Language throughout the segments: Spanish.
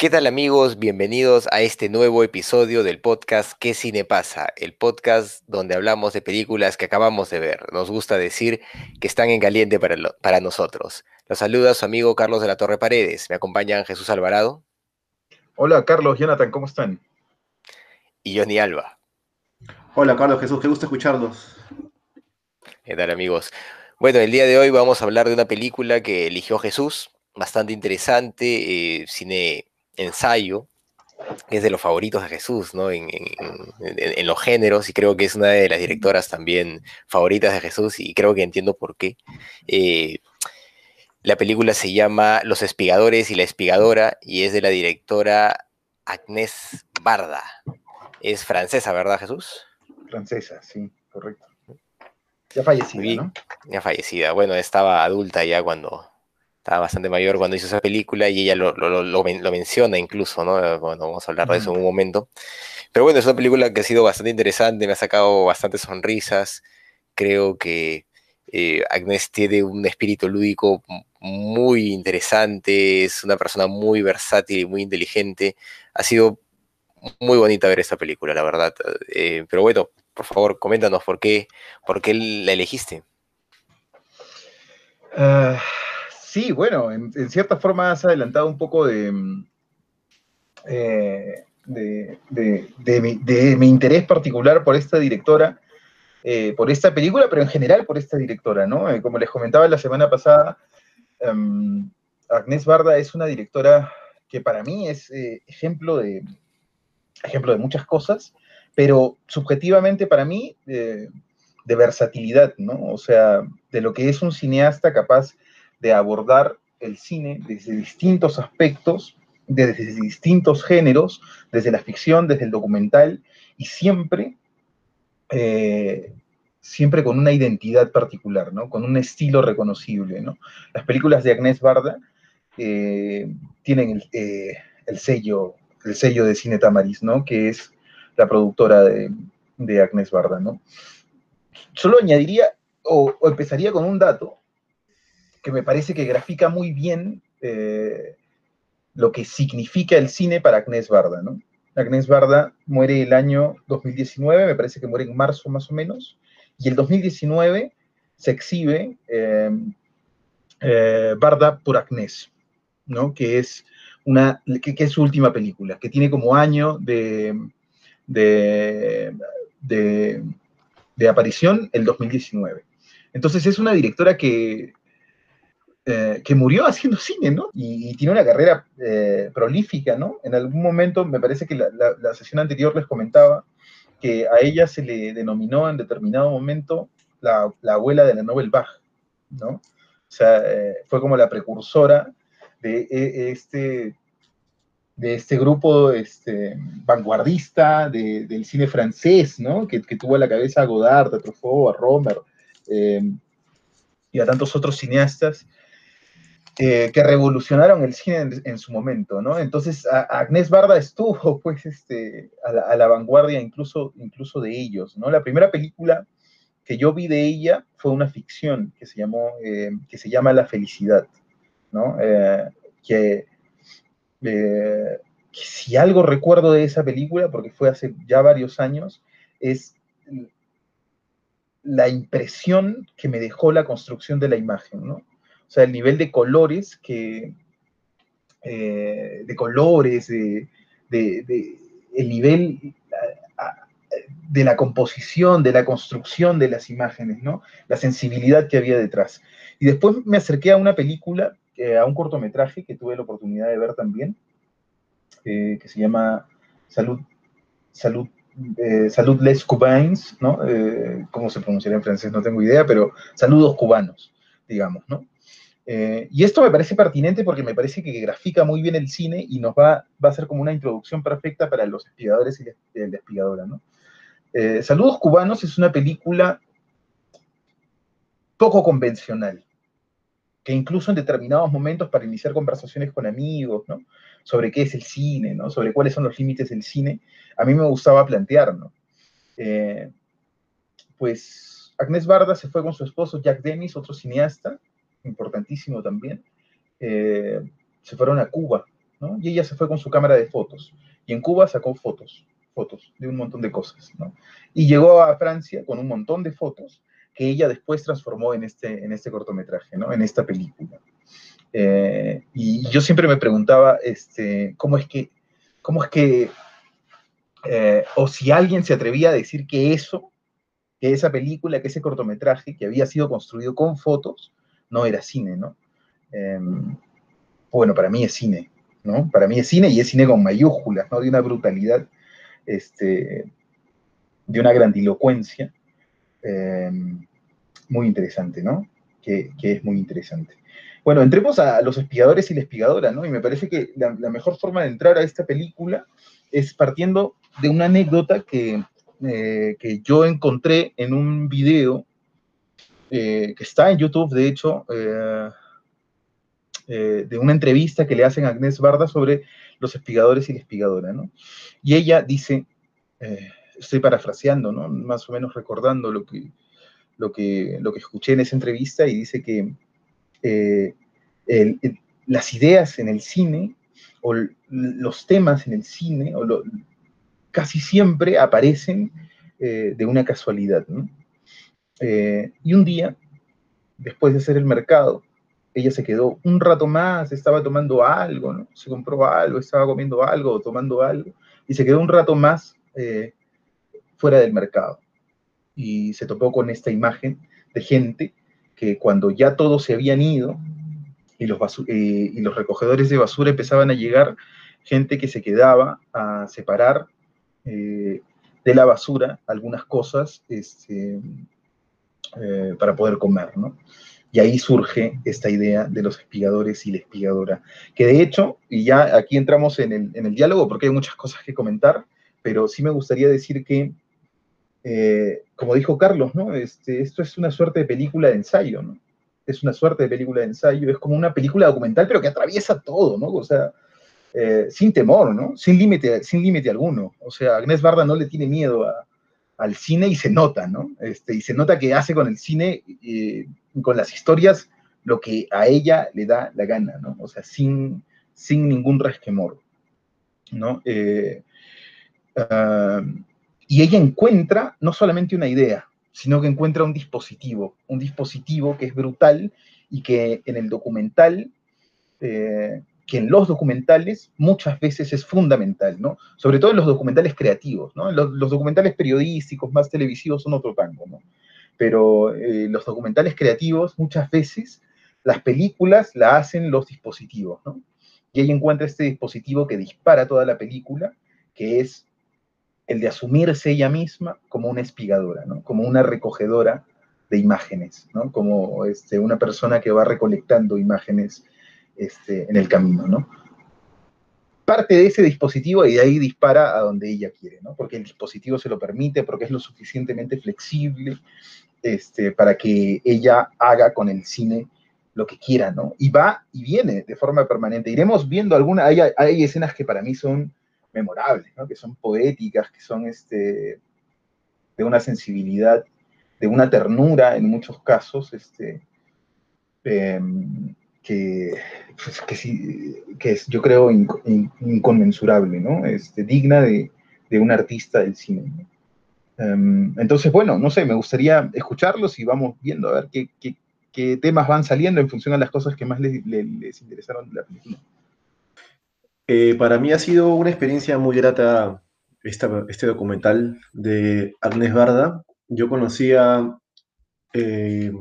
¿Qué tal amigos? Bienvenidos a este nuevo episodio del podcast ¿Qué cine pasa? El podcast donde hablamos de películas que acabamos de ver. Nos gusta decir que están en caliente para, para nosotros. Los saluda su amigo Carlos de la Torre Paredes. Me acompañan Jesús Alvarado. Hola Carlos, Jonathan, ¿cómo están? Y Johnny Alba. Hola Carlos, Jesús, qué gusto escucharlos. ¿Qué tal amigos? Bueno, el día de hoy vamos a hablar de una película que eligió Jesús, bastante interesante, eh, cine ensayo, que es de los favoritos de Jesús, ¿no? En, los géneros, y creo que es una de las directoras también favoritas de Jesús, y creo que entiendo por qué. Eh, la película se llama Los Espigadores y la Espigadora, y es de la directora Agnès Barda. Es francesa, ¿verdad, Jesús? Francesa, sí, correcto. Ya fallecida, ¿no? Ya fallecida. Bueno, estaba adulta ya cuando, estaba bastante mayor cuando hizo esa película y ella lo, lo, menciona incluso, ¿no? Bueno, vamos a hablar de eso en un momento. Pero bueno, es una película que ha sido bastante interesante, me ha sacado bastantes sonrisas. Creo que eh, Agnes tiene un espíritu lúdico muy interesante, es una persona muy versátil y muy inteligente. Ha sido muy bonita ver esta película, la verdad. Eh, pero bueno, por favor, coméntanos por qué, por qué la elegiste. Uh Sí, bueno, en, cierta forma has adelantado un poco de, mm, eh, de, mi, interés particular por esta directora, eh, por esta película, pero en general por esta directora, ¿no? Eh, como les comentaba la semana pasada, um, Agnès Barda es una directora que para mí es ejemplo, de, ejemplo de muchas cosas, pero subjetivamente para mí de versatilidad, ¿no? O sea, de lo que es un cineasta capaz de abordar el cine desde distintos aspectos, desde distintos géneros, desde la ficción, desde el documental, y siempre, eh, siempre con una identidad particular, ¿no? con un estilo reconocible. ¿no? Las películas de Agnès Barda eh, tienen el, eh, el, sello, el sello de Cine Tamariz, ¿no? que es la productora de, de Agnès Barda. ¿no? Solo añadiría, o empezaría con un dato, que me parece que grafica muy bien eh, lo que significa el cine para Agnès Barda, ¿no? Agnès Barda muere el año 2019, me parece que muere en marzo más o menos, y el 2019 se exhibe eh, eh, Barda por Agnès, ¿no? Que es, una, que, es su última película, que tiene como año de, de, de aparición el 2019. Entonces es una directora que eh, que murió haciendo cine, ¿no? Y, tiene una carrera eh, prolífica, ¿no? En algún momento, me parece que la, sesión anterior les comentaba que a ella se le denominó en determinado momento la, abuela de la Nobel Bach, ¿no? O sea, eh, fue como la precursora de este, de este grupo este, vanguardista del cine francés, ¿no? Que, tuvo a la cabeza a Godard, a Truffaut, a Romer y a tantos otros cineastas eh, que revolucionaron el cine en, su momento, ¿no? Entonces, Agnès Barda estuvo, pues, este, a, la, vanguardia incluso, incluso de ellos, ¿no? La primera película que yo vi de ella fue una ficción que se, llamó, eh, que se llama La Felicidad, ¿no? Eh, que, si algo recuerdo de esa película, porque fue hace ya varios años, es la impresión que me dejó la construcción de la imagen, ¿no? O sea, el nivel de colores que, eh, de colores, de, el nivel de la composición, de la construcción de las imágenes, ¿no? La sensibilidad que había detrás. Y después me acerqué a una película, eh, a un cortometraje que tuve la oportunidad de ver también, eh, que se llama Salud, Salud, Salud Les Cubains, ¿no? ¿Cómo se pronunciaría en francés? No tengo idea, pero Saludos Cubanos, digamos, ¿no? Eh, y esto me parece pertinente porque me parece que grafica muy bien el cine y nos va, va a ser como una introducción perfecta para los espigadores y la, espigadora. ¿no? Eh, Saludos Cubanos es una película poco convencional, que incluso en determinados momentos para iniciar conversaciones con amigos, ¿no? sobre qué es el cine, ¿no? sobre cuáles son los límites del cine, a mí me gustaba plantear. ¿no? Eh, pues Agnès Barda se fue con su esposo Jack Dennis, otro cineasta, importantísimo también, eh, se fueron a Cuba, ¿no? Y ella se fue con su cámara de fotos. Y en Cuba sacó fotos, fotos de un montón de cosas, ¿no? Y llegó a Francia con un montón de fotos que ella después transformó en este, en este cortometraje, ¿no? En esta película. Eh, y yo siempre me preguntaba, este, ¿cómo es que, cómo es que, eh, o si alguien se atrevía a decir que eso, que esa película, que ese cortometraje que había sido construido con fotos, no era cine, ¿no? Em, bueno, para mí es cine, ¿no? Para mí es cine y es cine con mayúsculas, ¿no? De una brutalidad, este, de una grandilocuencia em, muy interesante, ¿no? Que, es muy interesante. Bueno, entremos a los espiadores y la espigadora, ¿no? Y me parece que la, mejor forma de entrar a esta película es partiendo de una anécdota que, eh, que yo encontré en un video eh, que está en YouTube, de hecho, eh, eh, de una entrevista que le hacen a Agnès Barda sobre los espigadores y la espigadora, ¿no? Y ella dice, estoy parafraseando, ¿no? Más o menos recordando lo que, lo que, lo que escuché en esa entrevista y dice que las ideas en el cine o los temas en el cine o casi siempre aparecen de una casualidad, ¿no? Eh, y un día, después de hacer el mercado, ella se quedó un rato más, estaba tomando algo. Se compró algo, estaba comiendo algo tomando algo, y se quedó un rato más eh, fuera del mercado. Y se topó con esta imagen de gente que cuando ya todos se habían ido y los, eh, y los recogedores de basura empezaban a llegar, gente que se quedaba a separar de la basura algunas cosas este, eh, para poder comer, ¿no? Y ahí surge esta idea de los espigadores y la espigadora, que de hecho, y ya aquí entramos en el, diálogo porque hay muchas cosas que comentar, pero sí me gustaría decir que, eh, como dijo Carlos, ¿no? Este, esto es una suerte de película de ensayo, ¿no? Es una suerte de película de ensayo, es como una película documental, pero que atraviesa todo, ¿no? O sea, eh, sin temor, ¿no? Sin límite sin límite alguno. O sea, Agnés Barda no le tiene miedo a, al cine y se nota, ¿no? Este, y se nota que hace con el cine, y con las historias, lo que a ella le da la gana, ¿no? O sea, sin, sin ningún resquemor, ¿no? Eh, ah, y ella encuentra no solamente una idea, sino que encuentra un dispositivo, un dispositivo que es brutal y que en el documental eh, que en los documentales muchas veces es fundamental, ¿no? Sobre todo en los documentales creativos, ¿no? Los, documentales periodísticos, más televisivos, son otro tango, ¿no? Pero eh, los documentales creativos, muchas veces, las películas la hacen los dispositivos, ¿no? Y ahí encuentra este dispositivo que dispara toda la película, que es el de asumirse ella misma como una espigadora, ¿no? Como una recogedora de imágenes, ¿no? Como este, una persona que va recolectando imágenes este, en el camino, ¿no? Parte de ese dispositivo y de ahí dispara a donde ella quiere, ¿no? Porque el dispositivo se lo permite, porque es lo suficientemente flexible este, para que ella haga con el cine lo que quiera, ¿no? Y va y viene de forma permanente. Iremos viendo algunas, hay, escenas que para mí son memorables, ¿no? Que son poéticas, que son este, de una sensibilidad, de una ternura en muchos casos, este, em, que, pues, que, sí, que es, yo creo, inconmensurable, ¿no? Este, digna de, de un artista del cine. Em, entonces, bueno, no sé, me gustaría escucharlos y vamos viendo a ver qué, qué, qué temas van saliendo en función a las cosas que más les, les, interesaron de la película. Eh, para mí ha sido una experiencia muy grata esta, este documental de Agnes Barda. Yo conocía eh,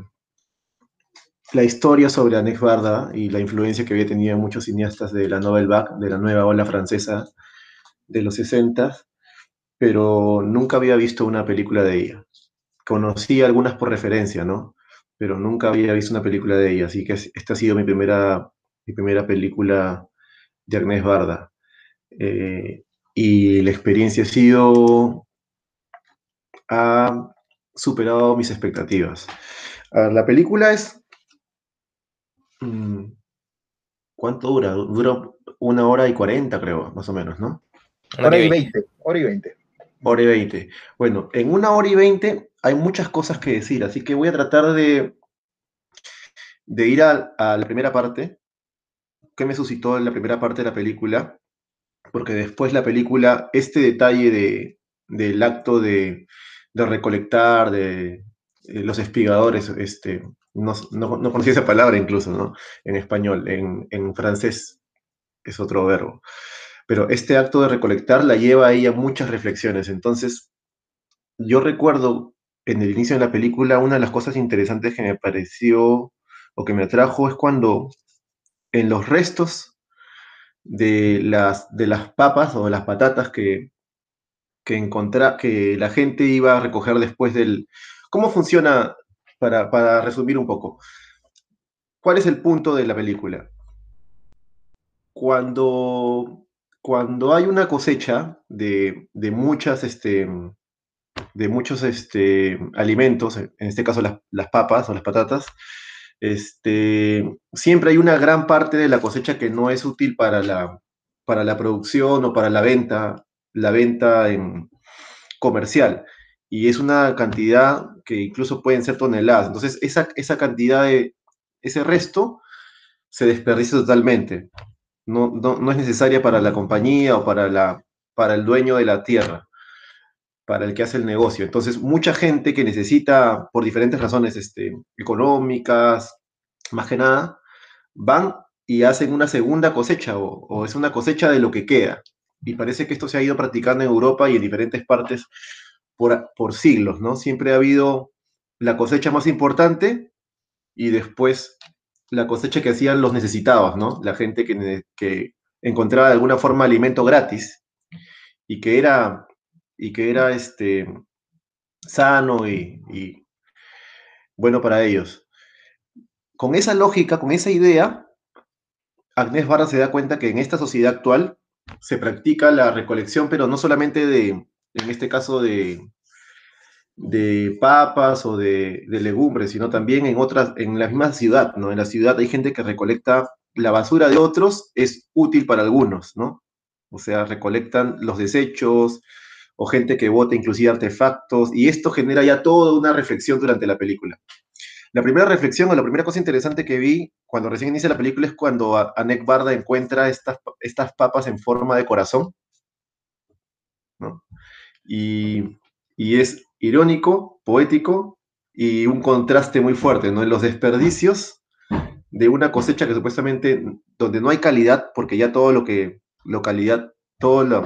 la historia sobre Agnès Barda y la influencia que había tenido en muchos cineastas de la Nouvelle Vague, de la nueva ola francesa de los 60, pero nunca había visto una película de ella. Conocí algunas por referencia, ¿no? pero nunca había visto una película de ella, así que esta ha sido mi primera, mi primera película de Agnés Barda. Eh, y la experiencia ha sido, ha superado mis expectativas. la película es, ¿cuánto dura? Dura una hora y cuarenta, creo, más o menos, ¿no? Hora y veinte, hora y veinte. Hora y veinte. Bueno, en una hora y veinte hay muchas cosas que decir, así que voy a tratar de, de ir a, la primera parte. ¿Qué me suscitó en la primera parte de la película? Porque después la película, este detalle de, del acto de, de recolectar, de, eh, los espigadores, este, no, no, conocía esa palabra incluso, ¿no? En español, en, en francés es otro verbo. Pero este acto de recolectar la lleva a muchas reflexiones. Entonces, yo recuerdo en el inicio de la película, una de las cosas interesantes que me pareció o que me atrajo es cuando en los restos de las, de las papas o de las patatas que, que, que la gente iba a recoger después del... ¿Cómo funciona, para, para resumir un poco, cuál es el punto de la película? Cuando cuando hay una cosecha de, muchas, este, de muchos este, alimentos, en este caso las, papas o las patatas, este, siempre hay una gran parte de la cosecha que no es útil para la, para la producción o para la venta, la venta en comercial. Y es una cantidad que incluso pueden ser toneladas. Entonces, esa, esa cantidad de, ese resto se desperdicia totalmente no, es necesaria para la compañía o para, la, para el dueño de la tierra, para el que hace el negocio. Entonces, mucha gente que necesita, por diferentes razones este, económicas, más que nada, van y hacen una segunda cosecha o, es una cosecha de lo que queda. Y parece que esto se ha ido practicando en Europa y en diferentes partes por, por siglos, ¿no? Siempre ha habido la cosecha más importante y después la cosecha que hacían los necesitados, ¿no? La gente que, que encontraba de alguna forma alimento gratis y que era, y que era este, sano y, bueno para ellos. Con esa lógica, con esa idea, Agnés Barra se da cuenta que en esta sociedad actual se practica la recolección, pero no solamente de, en este caso, de, de papas o de, legumbres, sino también en otras, en la misma ciudad, ¿no? En la ciudad hay gente que recolecta la basura de otros, es útil para algunos, ¿no? O sea, recolectan los desechos o gente que bota inclusive artefactos, y esto genera ya toda una reflexión durante la película. La primera reflexión o la primera cosa interesante que vi cuando recién inicia la película es cuando Anek Barda encuentra estas, estas papas en forma de corazón. Y, y es irónico, poético y un contraste muy fuerte, ¿no? En los desperdicios de una cosecha que supuestamente, donde no hay calidad, porque ya todo lo que, localidad, todo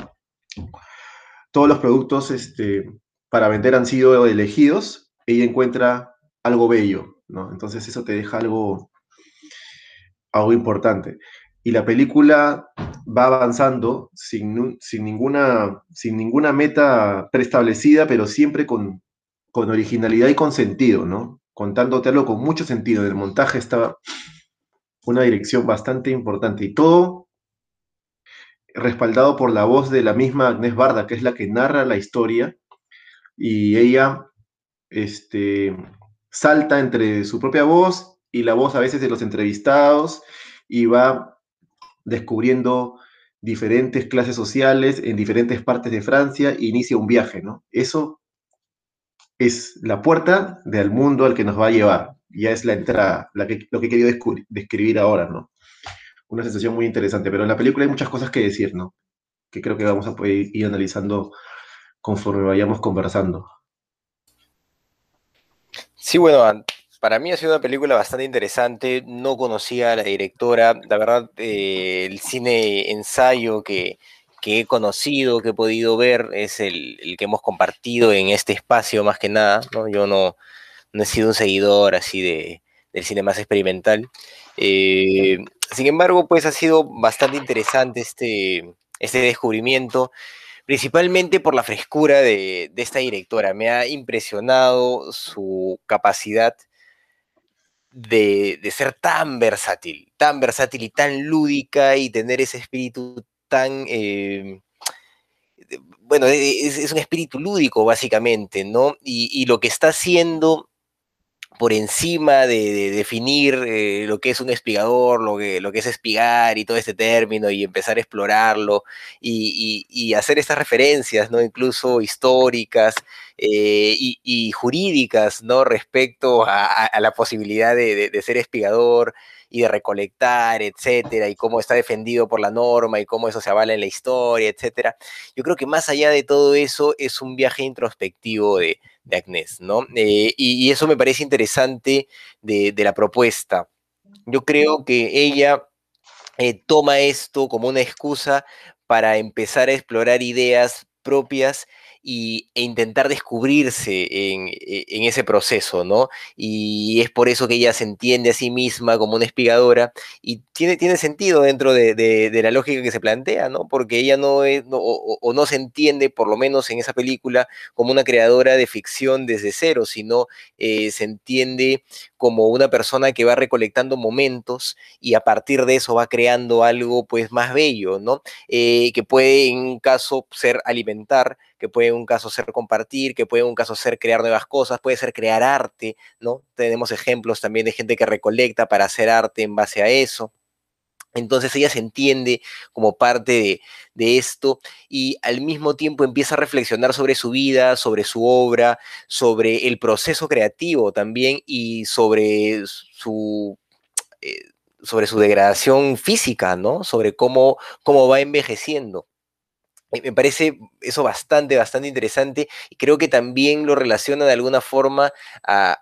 todos los productos este, para vender han sido elegidos, ella encuentra algo bello, ¿no? Entonces eso te deja algo, algo importante y la película va avanzando sin, sin, ninguna, sin ninguna meta preestablecida, pero siempre con, con originalidad y con sentido, ¿no? Contándote algo con mucho sentido. En el montaje está una dirección bastante importante y todo respaldado por la voz de la misma Agnés Barda, que es la que narra la historia, y ella este, salta entre su propia voz y la voz a veces de los entrevistados, y va descubriendo diferentes clases sociales en diferentes partes de Francia e inicia un viaje, ¿no? Eso es la puerta del mundo al que nos va a llevar. Ya es la entrada, que, lo que he querido describir ahora, ¿no? Una sensación muy interesante, pero en la película hay muchas cosas que decir, ¿no? Que creo que vamos a poder ir analizando conforme vayamos conversando. Sí, bueno, para mí ha sido una película bastante interesante. No conocía a la directora. La verdad, eh, el cine ensayo que, he conocido, que he podido ver, es el, que hemos compartido en este espacio más que nada. ¿no? Yo no, he sido un seguidor así de, del cine más experimental. Eh, sin embargo, pues ha sido bastante interesante este, este descubrimiento, principalmente por la frescura de, de esta directora. Me ha impresionado su capacidad de, ser tan versátil, tan versátil y tan lúdica y tener ese espíritu tan... Eh, bueno, es, un espíritu lúdico básicamente, ¿no? Y, lo que está haciendo por encima de, definir eh, lo que es un espigador, lo que, es espigar y todo este término y empezar a explorarlo y, hacer estas referencias, ¿no? Incluso históricas eh, y, jurídicas, ¿no? Respecto a, la posibilidad de, ser espigador y de recolectar, etcétera, y cómo está defendido por la norma y cómo eso se avala en la historia, etcétera. Yo creo que más allá de todo eso es un viaje introspectivo de, de ¿no? Eh, y, eso me parece interesante de, la propuesta. Yo creo que ella eh, toma esto como una excusa para empezar a explorar ideas propias y, e intentar descubrirse e, en, ese proceso, ¿no? Y es por eso que ella se entiende a sí misma como una espigadora y tiene, tiene sentido dentro de, la lógica que se plantea, ¿no? Porque ella no es, o, no se entiende, por lo menos en esa película, como una creadora de ficción desde cero, sino eh, se entiende como una persona que va recolectando momentos y a partir de eso va creando algo pues más bello, ¿no? Eh, que puede en un caso ser alimentar, que puede en un caso ser compartir, que puede en un caso ser crear nuevas cosas, puede ser crear arte, ¿no? Tenemos ejemplos también de gente que recolecta para hacer arte en base a eso. Entonces ella se entiende como parte de, esto y al mismo tiempo empieza a reflexionar sobre su vida, sobre su obra, sobre el proceso creativo también y sobre su, eh, sobre su degradación física, ¿no? Sobre cómo, cómo va envejeciendo. Me parece eso bastante, bastante interesante y creo que también lo relaciona de alguna forma a,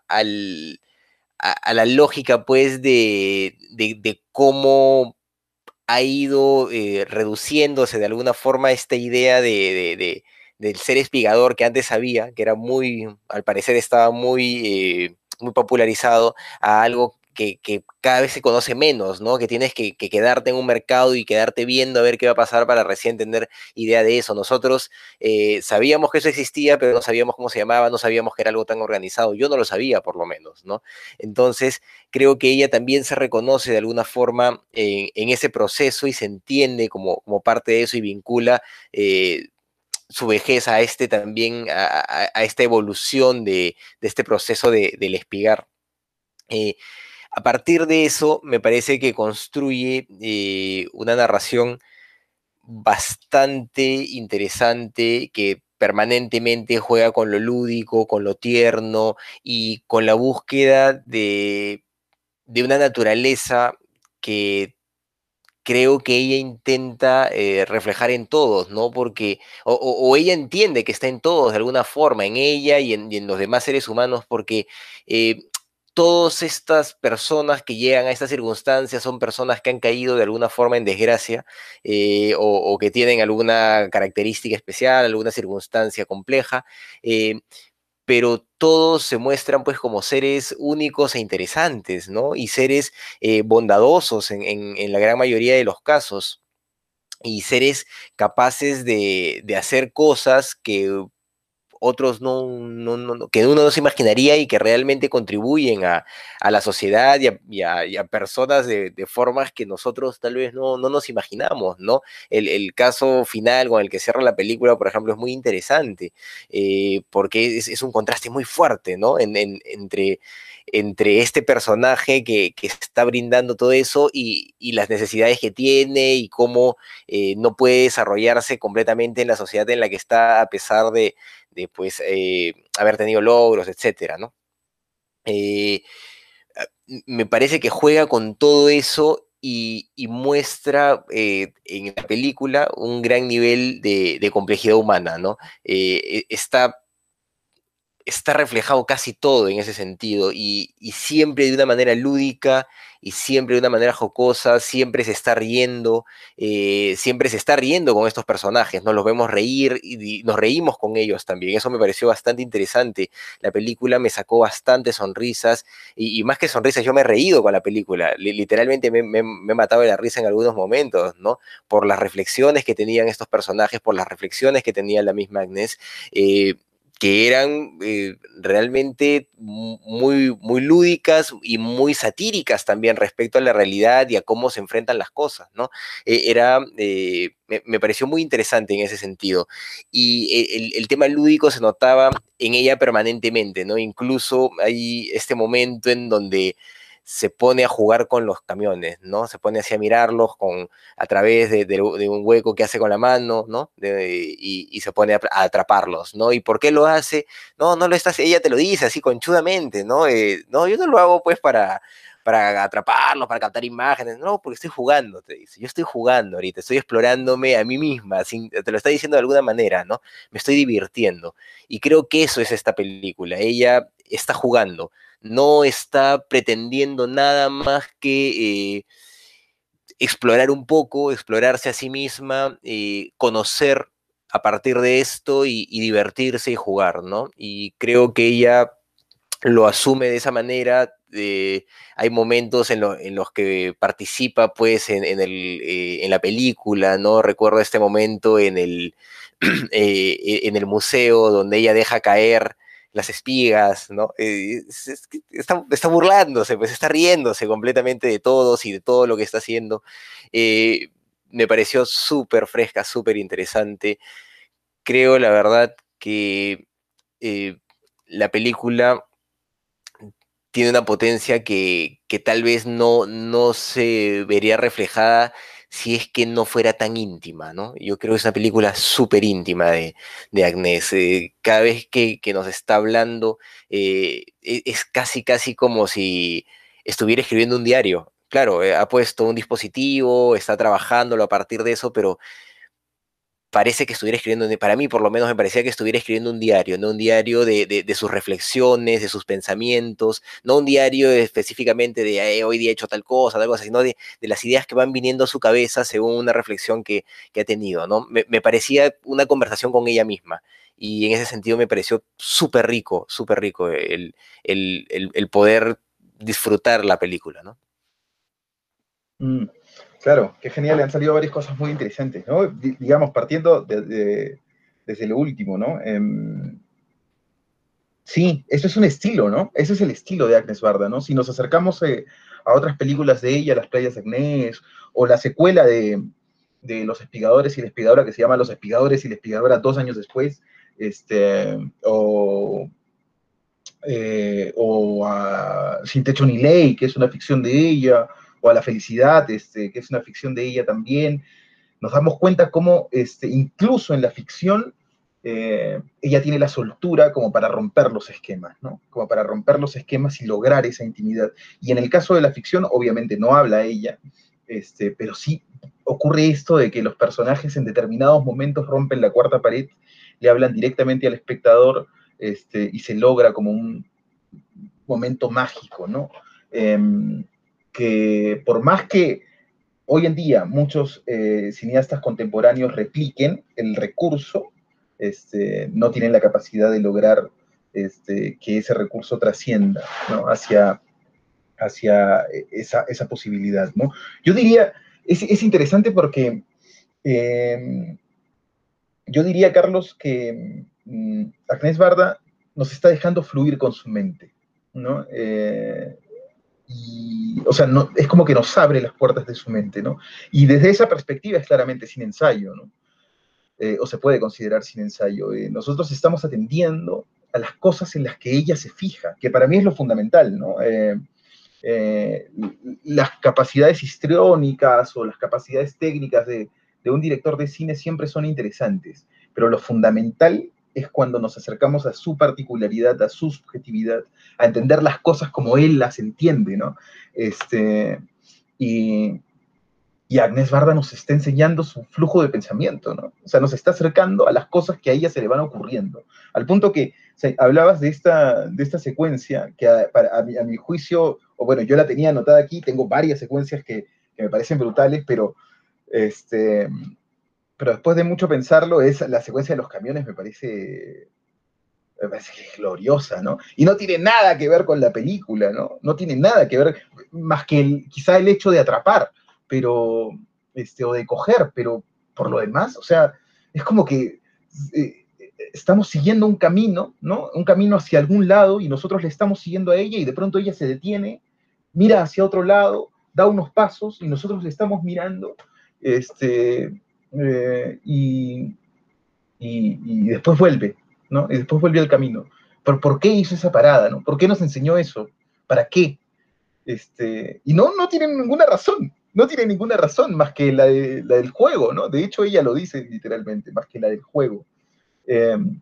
la lógica, pues, de, de cómo ha ido eh, reduciéndose de alguna forma esta idea de, del ser espigador que antes había, que era muy, al parecer estaba muy, eh, muy popularizado, a algo que, cada vez se conoce menos, ¿no? Que tienes que, quedarte en un mercado y quedarte viendo a ver qué va a pasar para recién tener idea de eso. Nosotros eh, sabíamos que eso existía, pero no sabíamos cómo se llamaba, no sabíamos que era algo tan organizado. Yo no lo sabía, por lo menos, ¿no? Entonces, creo que ella también se reconoce de alguna forma en, ese proceso y se entiende como, parte de eso y vincula. Eh, su vejez a este también, a, esta evolución de, este proceso del espigar. Eh, a partir de eso, me parece que construye eh, una narración bastante interesante que permanentemente juega con lo lúdico, con lo tierno y con la búsqueda de, una naturaleza que creo que ella intenta eh, reflejar en todos, ¿no? Porque, o, ella entiende que está en todos de alguna forma, en ella y en, los demás seres humanos, porque eh, todas estas personas que llegan a estas circunstancias son personas que han caído de alguna forma en desgracia eh, o, que tienen alguna característica especial, alguna circunstancia compleja, eh, pero todos se muestran pues como seres únicos e interesantes, ¿no? Y seres eh, bondadosos en, la gran mayoría de los casos y seres capaces de, de hacer cosas que otros no, que uno no se imaginaría y que realmente contribuyen a, la sociedad y a, personas de, formas que nosotros tal vez no, nos imaginamos, ¿no? El, caso final con el que cierra la película, por ejemplo, es muy interesante, eh, porque es, un contraste muy fuerte, ¿no? entre, entre este personaje que, está brindando todo eso y, las necesidades que tiene y cómo eh, no puede desarrollarse completamente en la sociedad en la que está a pesar de, de pues, eh, haber tenido logros, etcétera, ¿no? Eh, ah, me parece que juega con todo eso y, muestra eh, en la película un gran nivel de, complejidad humana, ¿no? E, está, está reflejado casi todo en ese sentido y, siempre de una manera lúdica y siempre de una manera jocosa, siempre se está riendo, eh, siempre se está riendo con estos personajes, nos los vemos reír y, nos reímos con ellos también. Eso me pareció bastante interesante. La película me sacó bastantes sonrisas y, más que sonrisas, yo me he reído con la película. literalmente me, me, me, he matado de la risa en algunos momentos, ¿no? Por las reflexiones que tenían estos personajes, por las reflexiones que tenía la misma Agnes. Eh, que eran eh, realmente muy, muy lúdicas y muy satíricas también respecto a la realidad y a cómo se enfrentan las cosas, ¿no? Eh, era, eh, me, pareció muy interesante en ese sentido. Y el, el, tema lúdico se notaba en ella permanentemente, ¿no? Incluso hay este momento en donde se pone a jugar con los camiones, ¿no? Se pone así a mirarlos con, a través de, un hueco que hace con la mano, ¿no? y, se pone a, atraparlos, ¿no? ¿Y por qué lo hace? No, no lo estás, ella te lo dice así conchudamente, ¿no? Eh, no, yo no lo hago pues para, para atraparlos, para captar imágenes, no, porque estoy jugando, te dice, yo estoy jugando ahorita, estoy explorándome a mí misma, te lo está diciendo de alguna manera, ¿no? Me estoy divirtiendo. Y creo que eso es esta película, ella está jugando no está pretendiendo nada más que eh, explorar un poco, explorarse a sí misma, eh, conocer a partir de esto y, divertirse y jugar, ¿no? Y creo que ella lo asume de esa manera. Eh, hay momentos en, los que participa, pues, en, la película, ¿no? Recuerdo este momento en el museo donde ella deja caer las espigas, ¿no? Eh, está, burlándose, pues está riéndose completamente de todos y de todo lo que está haciendo. Eh, me pareció súper fresca, súper interesante. Creo, la verdad, que eh, la película tiene una potencia que, que tal vez no, no se vería reflejada si es que no fuera tan íntima, ¿no? Yo creo que es una película súper íntima de, de Agnés. Eh, cada vez que, nos está hablando, eh, e, es casi, casi como si estuviera escribiendo un diario. Claro, eh, ha puesto un dispositivo, está trabajándolo a partir de eso, pero parece que estuviera escribiendo, para mí por lo menos me parecía que estuviera escribiendo un diario, no un diario de, sus reflexiones, de sus pensamientos, no un diario específicamente de hoy día he hecho tal cosa, tal cosa, sino de, las ideas que van viniendo a su cabeza según una reflexión que, ha tenido, ¿no? Me, parecía una conversación con ella misma y en ese sentido me pareció súper rico, súper rico el, poder disfrutar la película, ¿no? Mm. Claro, qué genial, han salido varias cosas muy interesantes, ¿no? digamos, partiendo desde lo último, ¿no? Em, sí, eso es un estilo, ¿no? Ese es el estilo de Agnes Barda, ¿no? Si nos acercamos eh, a otras películas de ella, Las playas de Agnes, o la secuela de, Los Espigadores y la Espigadora, que se llama Los Espigadores y la Espigadora dos años después, este, o, eh, o Sin Techo ni Ley, que es una ficción de ella, o a La Felicidad, este, que es una ficción de ella también, nos damos cuenta cómo este, incluso en la ficción eh, ella tiene la soltura como para romper los esquemas, ¿no? Como para romper los esquemas y lograr esa intimidad. Y en el caso de la ficción, obviamente no habla ella, este, pero sí ocurre esto de que los personajes en determinados momentos rompen la cuarta pared, le hablan directamente al espectador y se logra como un momento mágico, ¿no? Em, que por más que hoy en día muchos eh, cineastas contemporáneos repliquen el recurso, este, no tienen la capacidad de lograr este, que ese recurso trascienda hacia, hacia esa, posibilidad. ¿no? Yo diría, es, interesante porque em, yo diría, Carlos, que mm, Agnés Barda nos está dejando fluir con su mente. ¿no? Eh, y, o sea, no, es como que nos abre las puertas de su mente, ¿no? Y desde esa perspectiva es claramente sin ensayo, ¿no? Eh, o se puede considerar sin ensayo. Eh, nosotros estamos atendiendo a las cosas en las que ella se fija, que para mí es lo fundamental, ¿no? Eh, las capacidades histriónicas o las capacidades técnicas de, de un director de cine siempre son interesantes, pero lo fundamental es cuando nos acercamos a su particularidad, a su subjetividad, a entender las cosas como él las entiende, ¿no? Este, y, y Agnés Barda nos está enseñando su flujo de pensamiento, ¿no? O sea, nos está acercando a las cosas que a ella se le van ocurriendo. Al punto que hablabas de esta, de esta secuencia, que a, a, mi, juicio, o bueno, yo la tenía anotada aquí, tengo varias secuencias que, que me parecen brutales, pero este, pero después de mucho pensarlo, es la secuencia de los camiones me parece, gloriosa, ¿no? Y no tiene nada que ver con la película, ¿no? No tiene nada que ver, más que quizá el hecho de atrapar, pero, este, o de coger, pero por lo demás, o sea, es como que eh, estamos siguiendo un camino, ¿no? Un camino hacia algún lado y nosotros le estamos siguiendo a ella y de pronto ella se detiene, mira hacia otro lado, da unos pasos y nosotros le estamos mirando, este, eh, y, y, después vuelve, ¿no? Y después vuelve al camino. ¿Por, ¿Por qué hizo esa parada, no? ¿Por qué nos enseñó eso? ¿Para qué? Este, y no, no ninguna razón, no tiene ninguna razón más que la, la, del juego, ¿no? De hecho, ella lo dice literalmente, más que la del juego. Em,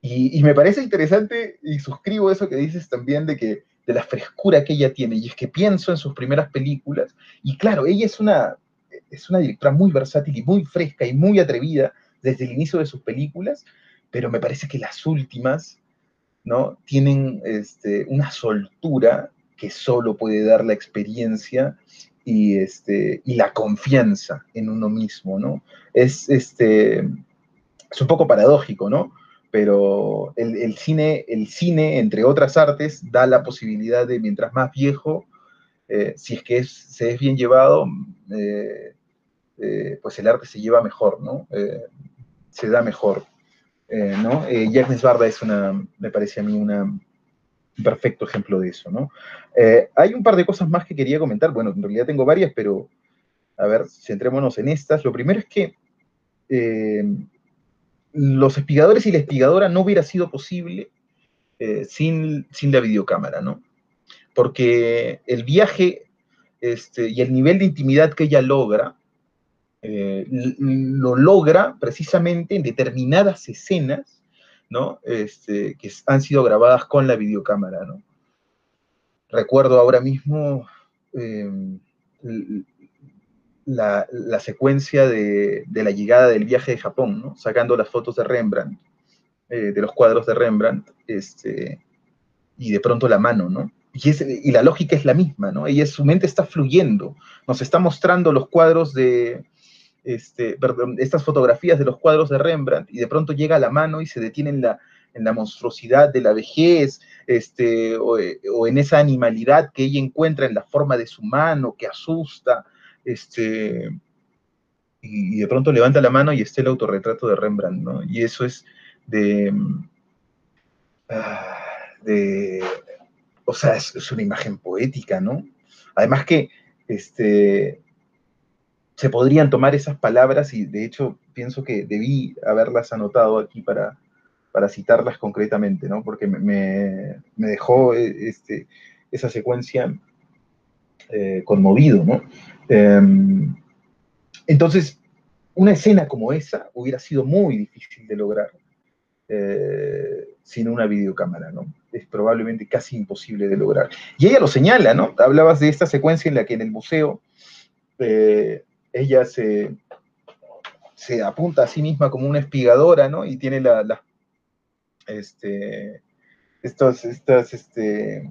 y, me parece interesante, y suscribo eso que dices también de que de la frescura que ella tiene, y es que pienso en sus primeras películas, y claro, ella es una, es una directora muy versátil y muy fresca y muy atrevida desde el inicio de sus películas, pero me parece que las últimas, ¿no? Tienen este, una soltura que solo puede dar la experiencia y, este, y la confianza en uno mismo, ¿no? Es, este, es un poco paradójico, ¿no? Pero el, cine, el cine, entre otras artes, da la posibilidad de, mientras más viejo, eh, si es que se es bien llevado, eh, eh, pues el arte se lleva mejor, ¿no? se da mejor, ¿no? Eh, Barda es una, me parece a mí, un perfecto ejemplo de eso, ¿no? Hay un par de cosas más que quería comentar, bueno, en realidad tengo varias, pero a ver, centrémonos en estas. Lo primero es que los espigadores y la espigadora no hubiera sido posible sin, sin, la videocámara, ¿no? Porque el viaje este, y el nivel de intimidad que ella logra, lo logra precisamente en determinadas escenas ¿no? Este, que han sido grabadas con la videocámara. Recuerdo ahora mismo em, la, secuencia de, la llegada del viaje de Japón. Sacando las fotos de Rembrandt, eh, de los cuadros de Rembrandt, este, y de pronto la mano, ¿no? Y, y, la lógica es la misma, ¿no? Ella, su mente está fluyendo, nos está mostrando los cuadros de, este, perdón, estas fotografías de los cuadros de Rembrandt y de pronto llega a la mano y se detiene en la, en la monstruosidad de la vejez, este, o, en esa animalidad que ella encuentra en la forma de su mano, que asusta, este, y, de pronto levanta la mano y está el autorretrato de Rembrandt, ¿no? Y eso es de, ah, de o sea, es, una imagen poética, ¿no? Además que, este, se podrían tomar esas palabras y de hecho pienso que debí haberlas anotado aquí para, para citarlas concretamente, ¿no? Porque me, dejó eh, este, esa secuencia eh, conmovido, ¿no? Em, entonces, una escena como esa hubiera sido muy difícil de lograr eh, sin una videocámara, ¿no? Es probablemente casi imposible de lograr. Y ella lo señala, ¿no? Hablabas de esta secuencia en la que en el museo ella se, se apunta a sí misma como una espigadora, ¿no? Y tiene la, este, estos, estas, este, eh,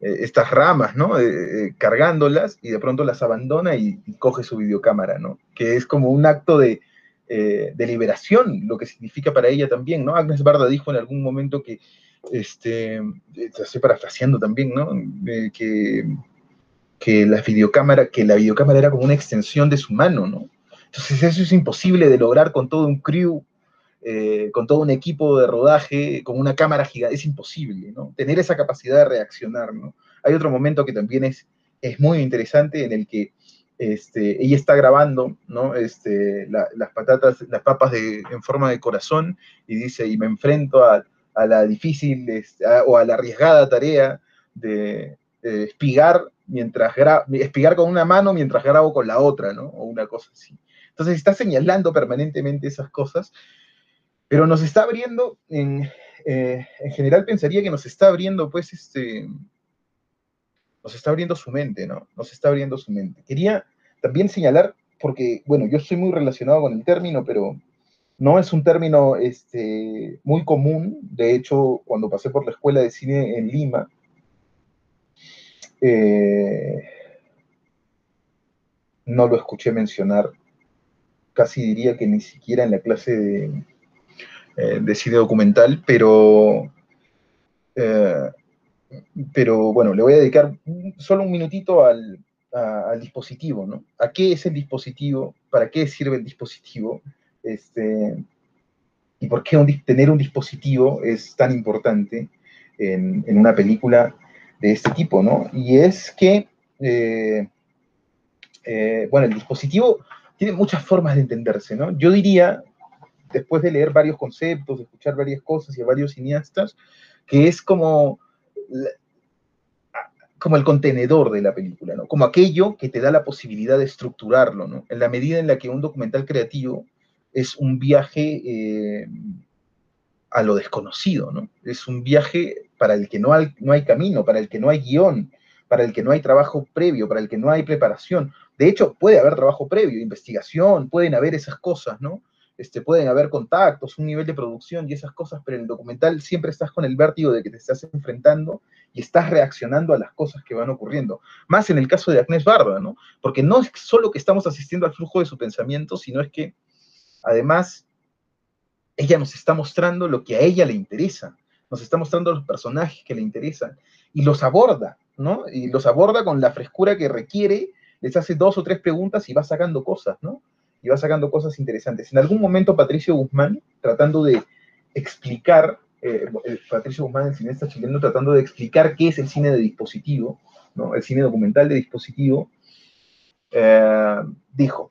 estas ramas, ¿no? Eh, eh, cargándolas y de pronto las abandona y, coge su videocámara, ¿no? Que es como un acto de, de, liberación, lo que significa para ella también, ¿no? Agnes Barda dijo en algún momento que, este, estoy parafraseando también, ¿no? que que la videocámara, que la videocámara era como una extensión de su mano, ¿no? Entonces eso es imposible de lograr con todo un crew, eh, con todo un equipo de rodaje, con una cámara gigante, es imposible, ¿no? Tener esa capacidad de reaccionar, ¿no? Hay otro momento que también es, es muy interesante en el que este, ella está grabando, ¿no? Este, las patatas, las papas en forma de corazón y dice, y me enfrento a, la difícil este, o a la arriesgada tarea de, de espigar mientras espigar con una mano mientras grabo con la otra, ¿no? O una cosa así. Entonces está señalando permanentemente esas cosas, pero nos está abriendo, en, eh, en general pensaría que nos está abriendo, pues, este, nos está abriendo su mente, ¿no? Nos está abriendo su mente. Quería también señalar, porque, bueno, yo estoy muy relacionado con el término, pero no es un término este, muy común. De hecho, cuando pasé por la escuela de cine en Lima, eh, no lo escuché mencionar, casi diría que ni siquiera en la clase de, eh, cine documental, pero, eh, pero bueno, le voy a dedicar solo un minutito al, dispositivo, ¿no? ¿A qué es el dispositivo? ¿Para qué sirve el dispositivo? Este, y por qué tener un dispositivo es tan importante en, una película de este tipo, ¿no? Y es que, eh, eh, bueno, el dispositivo tiene muchas formas de entenderse, ¿no? Yo diría, después de leer varios conceptos, de escuchar varias cosas y a varios cineastas, que es como, como el contenedor de la película, ¿no? Como aquello que te da la posibilidad de estructurarlo, ¿no? En la medida en la que un documental creativo es un viaje eh, a lo desconocido, ¿no? Es un viaje para el que no hay, no hay camino, para el que no hay guion, para el que no hay trabajo previo, para el que no hay preparación. De hecho, puede haber trabajo previo, investigación, pueden haber esas cosas, ¿no? Este, pueden haber contactos, un nivel de producción y esas cosas, pero en el documental siempre estás con el vértigo de que te estás enfrentando y estás reaccionando a las cosas que van ocurriendo. Más en el caso de Agnès Barda, ¿no? Porque no es solo que estamos asistiendo al flujo de su pensamiento, sino es que además ella nos está mostrando lo que a ella le interesa, nos está mostrando los personajes que le interesan y los aborda, ¿no? Y los aborda con la frescura que requiere, les hace dos o tres preguntas y va sacando cosas, ¿no? Y va sacando cosas interesantes. En algún momento Patricio Guzmán, tratando de explicar, eh, Patricio Guzmán, el cineasta chileno, tratando de explicar qué es el cine de dispositivo, ¿no? El cine documental de dispositivo, eh, dijo,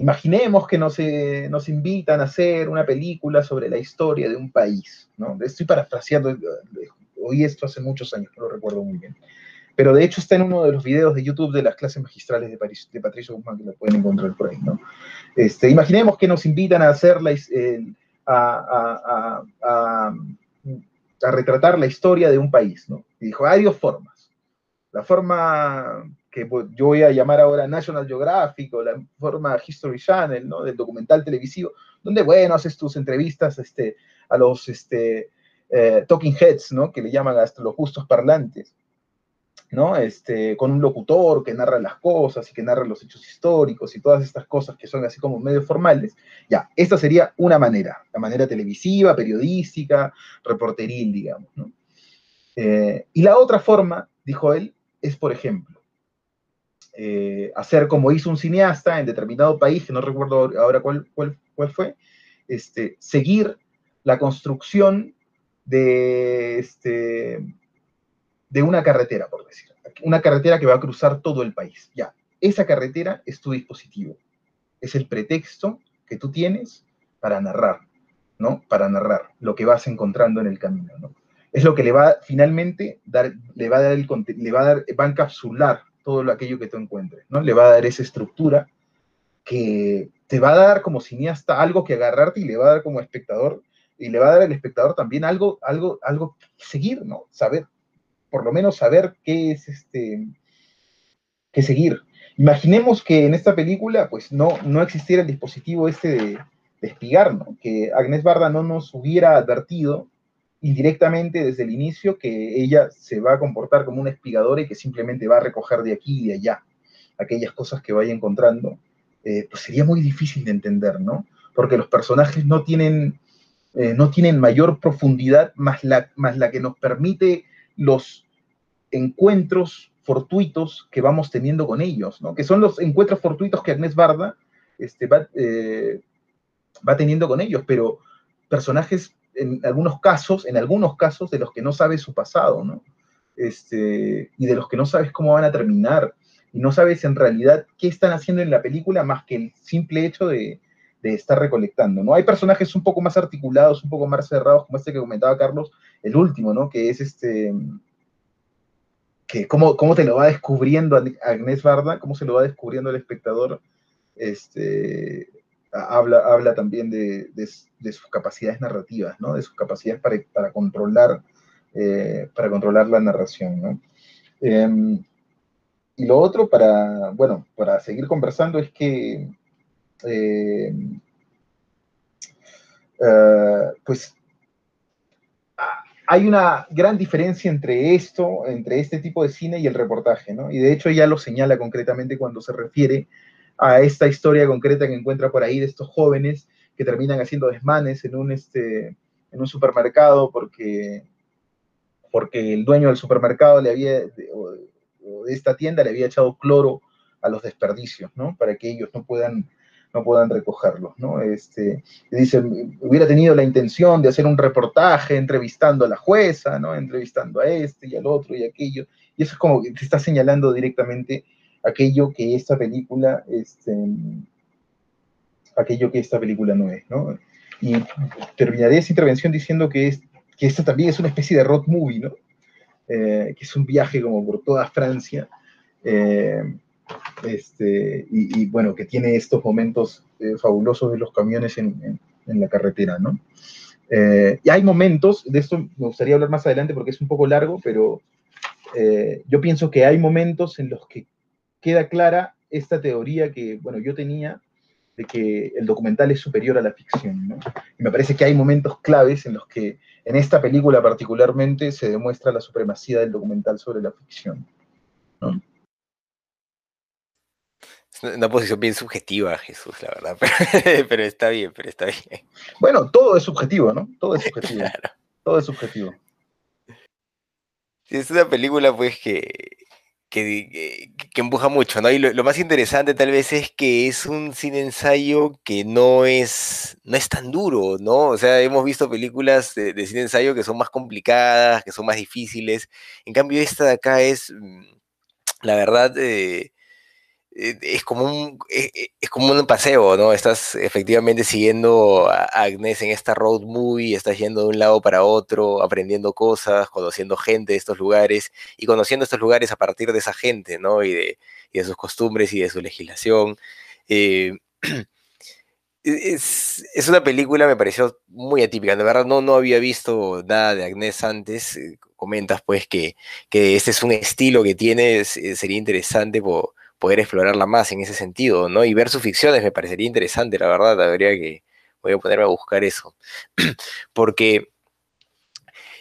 Imaginemos que nos, eh, nos, invitan a hacer una película sobre la historia de un país, ¿no? Estoy parafraseando, oí esto hace muchos años, no lo recuerdo muy bien. Pero de hecho está en uno de los videos de YouTube de las clases magistrales de, Patricio Guzmán, que lo pueden encontrar por ahí, ¿no? Este, imaginemos que nos invitan a hacer la, a, a, a, retratar la historia de un país, ¿no? Y dijo, hay dos formas. La forma que yo voy a llamar ahora National Geographic o la forma History Channel, ¿no? Del documental televisivo, donde, bueno, haces tus entrevistas este, a los este, eh, talking heads, ¿no? Que le llaman hasta los justos parlantes, ¿no? Este, con un locutor que narra las cosas y que narra los hechos históricos y todas estas cosas que son así como medio formales. Ya, esta sería una manera, la manera televisiva, periodística, reporteril, digamos, ¿no? Eh, y la otra forma, dijo él, es, por ejemplo, eh, hacer como hizo un cineasta en determinado país, que no recuerdo ahora cuál, cuál, cuál fue, este, seguir la construcción de, este, de una carretera, por decir, una carretera que va a cruzar todo el país. Ya, esa carretera es tu dispositivo, es el pretexto que tú tienes para narrar, ¿no? Para narrar lo que vas encontrando en el camino, ¿no? Es lo que le va finalmente dar, le va a dar el le va a dar, va a encapsular todo aquello que tú encuentres, ¿no? Le va a dar esa estructura que te va a dar como cineasta algo que agarrarte y le va a dar como espectador, y le va a dar al espectador también algo, algo, algo que seguir, ¿no? Saber, por lo menos saber qué es este, qué seguir. Imaginemos que en esta película, pues no, no existiera el dispositivo este de, de espigar. Que Agnés Barda no nos hubiera advertido indirectamente desde el inicio que ella se va a comportar como una espigadora y que simplemente va a recoger de aquí y de allá aquellas cosas que vaya encontrando, eh, pues sería muy difícil de entender, ¿no? Porque los personajes no tienen, eh, no tienen mayor profundidad más la, más la que nos permite los encuentros fortuitos que vamos teniendo con ellos, ¿no? Que son los encuentros fortuitos que Agnés Barda este, va, eh, va teniendo con ellos, pero personajes en algunos casos, en algunos casos de los que no sabes su pasado, ¿no? Este, y de los que no sabes cómo van a terminar, y no sabes en realidad qué están haciendo en la película más que el simple hecho de, de estar recolectando, ¿no? Hay personajes un poco más articulados, un poco más cerrados, como este que comentaba Carlos, el último, ¿no? Que es este, que cómo, cómo te lo va descubriendo Agnés Barda, cómo se lo va descubriendo el espectador, este, habla, habla también de, sus capacidades narrativas, ¿no? de sus capacidades para, controlar, eh, para controlar la narración. Em, y lo otro, para, bueno, para seguir conversando, es que em, eh, pues hay una gran diferencia entre esto, entre este tipo de cine y el reportaje, ¿no? Y de hecho ella lo señala concretamente cuando se refiere a esta historia concreta que encuentra por ahí de estos jóvenes que terminan haciendo desmanes en un, este, en un supermercado porque, porque el dueño del supermercado le había, o de esta tienda le había echado cloro a los desperdicios, ¿no? Para que ellos no puedan no puedan recogerlos, ¿no? Este, dicen, hubiera tenido la intención de hacer un reportaje entrevistando a la jueza, ¿no? Entrevistando a este y al otro y aquello, y eso es como que te está señalando directamente aquello que esta película, este, aquello que esta película no es, ¿no? Y terminaré esa intervención diciendo que, es, que esta también es una especie de road movie, ¿no? Eh, que es un viaje como por toda Francia, eh, este, y, bueno, que tiene estos momentos eh, fabulosos de los camiones en, la carretera, ¿no? y hay momentos, de esto me gustaría hablar más adelante porque es un poco largo, pero yo pienso que hay momentos en los que queda clara esta teoría que, bueno, yo tenía de que el documental es superior a la ficción, ¿no? Y me parece que hay momentos claves en los que en esta película particularmente se demuestra la supremacía del documental sobre la ficción, ¿no? Una posición bien subjetiva, Jesús, la verdad. Pero, está bien, pero está bien. Bueno, todo es subjetivo, ¿no? Todo es subjetivo. Todo es subjetivo. Es una película, pues, que, que, empuja mucho, ¿no? Y lo, más interesante tal vez es que es un cine ensayo que no es, no es tan duro, ¿no? O sea, hemos visto películas de, cine ensayo que son más complicadas, que son más difíciles. En cambio, esta de acá es, mm, la verdad, eh, es como un eh, eh, es como un paseo, ¿no? Estás efectivamente siguiendo a Agnes en esta road movie, estás yendo de un lado para otro, aprendiendo cosas, conociendo gente de estos lugares y conociendo estos lugares a partir de esa gente, ¿no? Y de, de sus costumbres y de su legislación. es, es, una película, me pareció muy atípica. De verdad, no, no había visto nada de Agnes antes. Comentas, pues, que, que este es un estilo que tiene, sería interesante poder explorarla más en ese sentido, ¿no? Y ver sus ficciones me parecería interesante, la verdad, habría que, voy a ponerme a buscar eso, porque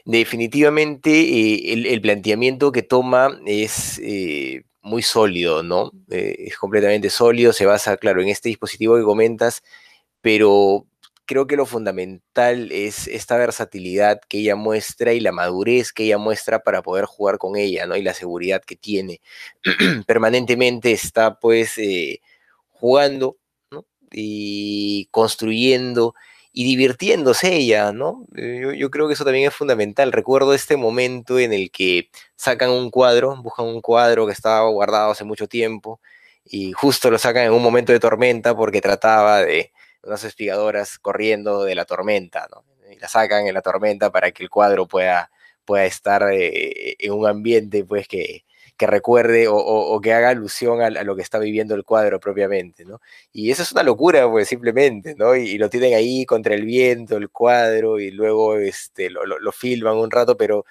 definitivamente eh, el, planteamiento que toma es eh, muy sólido, ¿no? Eh, es completamente sólido, se basa, claro, en este dispositivo que comentas, pero creo que lo fundamental es esta versatilidad que ella muestra y la madurez que ella muestra para poder jugar con ella, ¿no? Y la seguridad que tiene. Permanentemente está pues eh, jugando, ¿no? Y construyendo y divirtiéndose ella, ¿no? Eh, yo, creo que eso también es fundamental. Recuerdo este momento en el que sacan un cuadro, buscan un cuadro que estaba guardado hace mucho tiempo y justo lo sacan en un momento de tormenta porque trataba de unas espigadoras corriendo de la tormenta, ¿no? Y la sacan en la tormenta para que el cuadro pueda, pueda estar eh, en un ambiente, pues, que, que recuerde o, que haga alusión a, lo que está viviendo el cuadro propiamente, ¿no? Y eso es una locura, pues, simplemente, ¿no? Y, lo tienen ahí contra el viento, el cuadro, y luego este, lo, lo, filman un rato, pero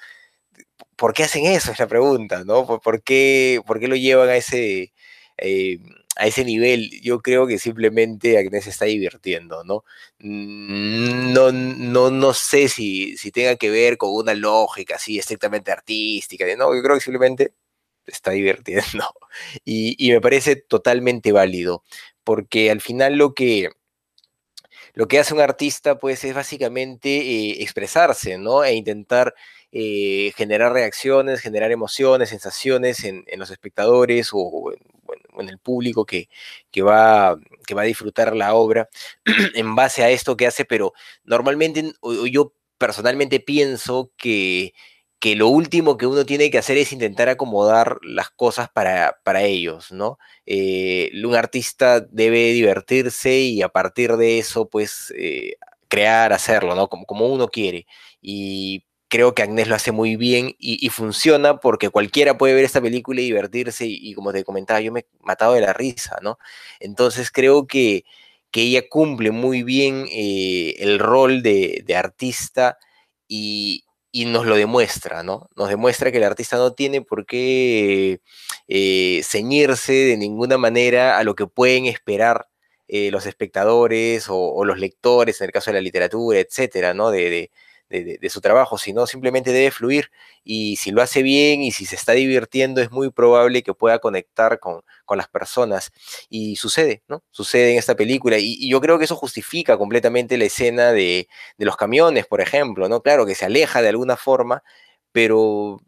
¿por qué hacen eso? Es la pregunta, ¿no? ¿Por, qué, por qué lo llevan a ese... Eh, a ese nivel, yo creo que simplemente Agnes está divirtiendo, ¿no? Mm, no, no, no sé si, si tenga que ver con una lógica así estrictamente artística, no, yo creo que simplemente está divirtiendo y, me parece totalmente válido, porque al final lo que, lo que hace un artista pues es básicamente eh, expresarse, ¿no? E intentar eh, generar reacciones, generar emociones, sensaciones en, los espectadores o en, el público que, que, va, que va a disfrutar la obra en base a esto que hace, pero normalmente yo personalmente pienso que, que lo último que uno tiene que hacer es intentar acomodar las cosas para, para ellos, ¿no? Eh, un artista debe divertirse y a partir de eso, pues, eh, crear, hacerlo, ¿no? Como, como uno quiere. Y creo que Agnés lo hace muy bien y, funciona porque cualquiera puede ver esta película y divertirse y, como te comentaba, yo me he matado de la risa, ¿no? Entonces creo que, que ella cumple muy bien eh, el rol de, artista y, nos lo demuestra, ¿no? Nos demuestra que el artista no tiene por qué eh, ceñirse de ninguna manera a lo que pueden esperar eh, los espectadores o, los lectores, en el caso de la literatura, etcétera, ¿no? de, su trabajo, sino simplemente debe fluir y si lo hace bien y si se está divirtiendo es muy probable que pueda conectar con, las personas y sucede, ¿no? Sucede en esta película y, yo creo que eso justifica completamente la escena de, los camiones, por ejemplo, ¿no? Claro que se aleja de alguna forma, pero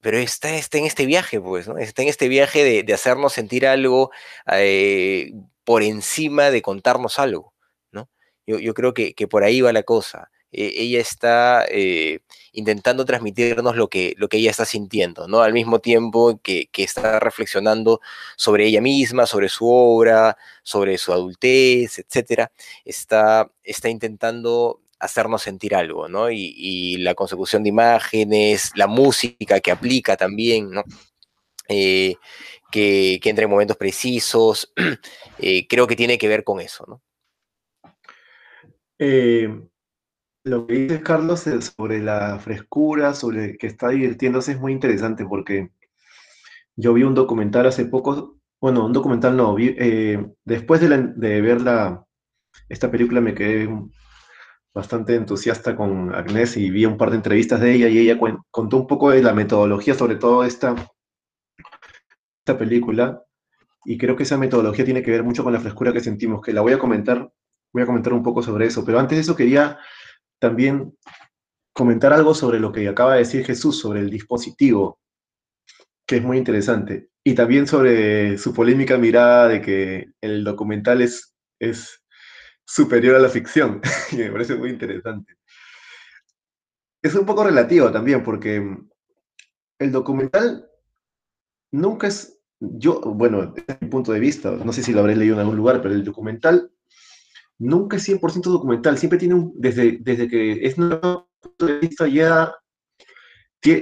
pero está, está, en este viaje, pues, ¿no? Está en este viaje de, hacernos sentir algo, eh, por encima de contarnos algo, ¿no? Yo, creo que, por ahí va la cosa. E, ella está eh, intentando transmitirnos lo que, lo que ella está sintiendo, ¿no? Al mismo tiempo que, está reflexionando sobre ella misma, sobre su obra, sobre su adultez, etc. Está, está intentando hacernos sentir algo, ¿no? Y, la consecución de imágenes, la música que aplica también, ¿no? Eh, que, entre en momentos precisos, eh, creo que tiene que ver con eso, ¿no? Lo que dices, Carlos, sobre la frescura, sobre que está divirtiéndose, es muy interesante porque yo vi un documental hace poco, bueno, un documental no, eh, después de, ver la, esta película me quedé bastante entusiasta con Agnés y vi un par de entrevistas de ella y ella contó un poco de la metodología sobre todo esta, esta película. Y creo que esa metodología tiene que ver mucho con la frescura que sentimos, que la voy a comentar, voy a comentar un poco sobre eso, pero antes de eso quería también comentar algo sobre lo que acaba de decir Jesús, sobre el dispositivo, que es muy interesante. Y también sobre su polémica mirada de que el documental es, es superior a la ficción, y me parece muy interesante. Es un poco relativo también, porque el documental nunca es, yo, bueno, desde mi punto de vista, no sé si lo habré leído en algún lugar, pero el documental nunca es 100% documental, siempre tiene un, desde, desde que es un punto de vista ya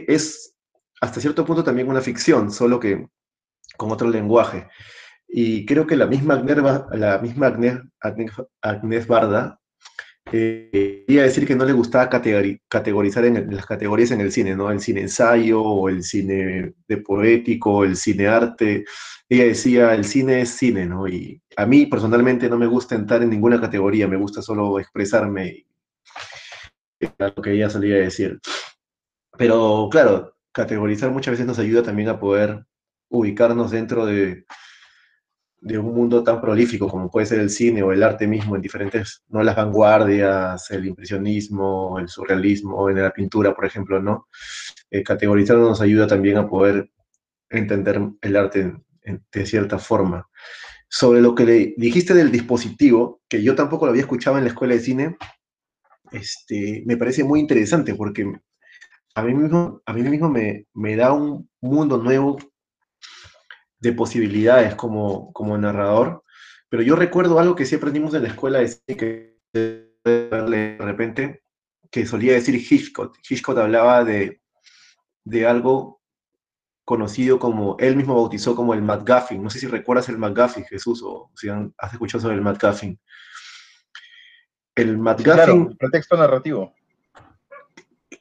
es hasta cierto punto también una ficción, solo que con otro lenguaje. Y creo que la misma Agnes, la misma Agnes, Barda eh, quería decir que no le gustaba categorizar las categorías en el cine, ¿no? El cine ensayo, o el cine de poético, el cine arte. Ella decía, el cine es cine, ¿no? Y a mí personalmente no me gusta entrar en ninguna categoría, me gusta solo expresarme. Era lo que ella solía decir. Pero claro, categorizar muchas veces nos ayuda también a poder ubicarnos dentro de, de un mundo tan prolífico como puede ser el cine o el arte mismo en diferentes, no las vanguardias, el impresionismo, el surrealismo, en la pintura, por ejemplo, ¿no? Eh, nos ayuda también a poder entender el arte de cierta forma. Sobre lo que le dijiste del dispositivo, que yo tampoco lo había escuchado en la escuela de cine, este, me parece muy interesante porque a mí mismo, a mí mismo me, me da un mundo nuevo de posibilidades como, como narrador, pero yo recuerdo algo que sí aprendimos en la escuela de que de repente, que solía decir Hitchcock. Hitchcock hablaba de, de algo conocido como, él mismo bautizó como el MacGuffin. No sé si recuerdas el MacGuffin, Jesús, o si has escuchado sobre el MacGuffin. El MacGuffin... el pretexto narrativo.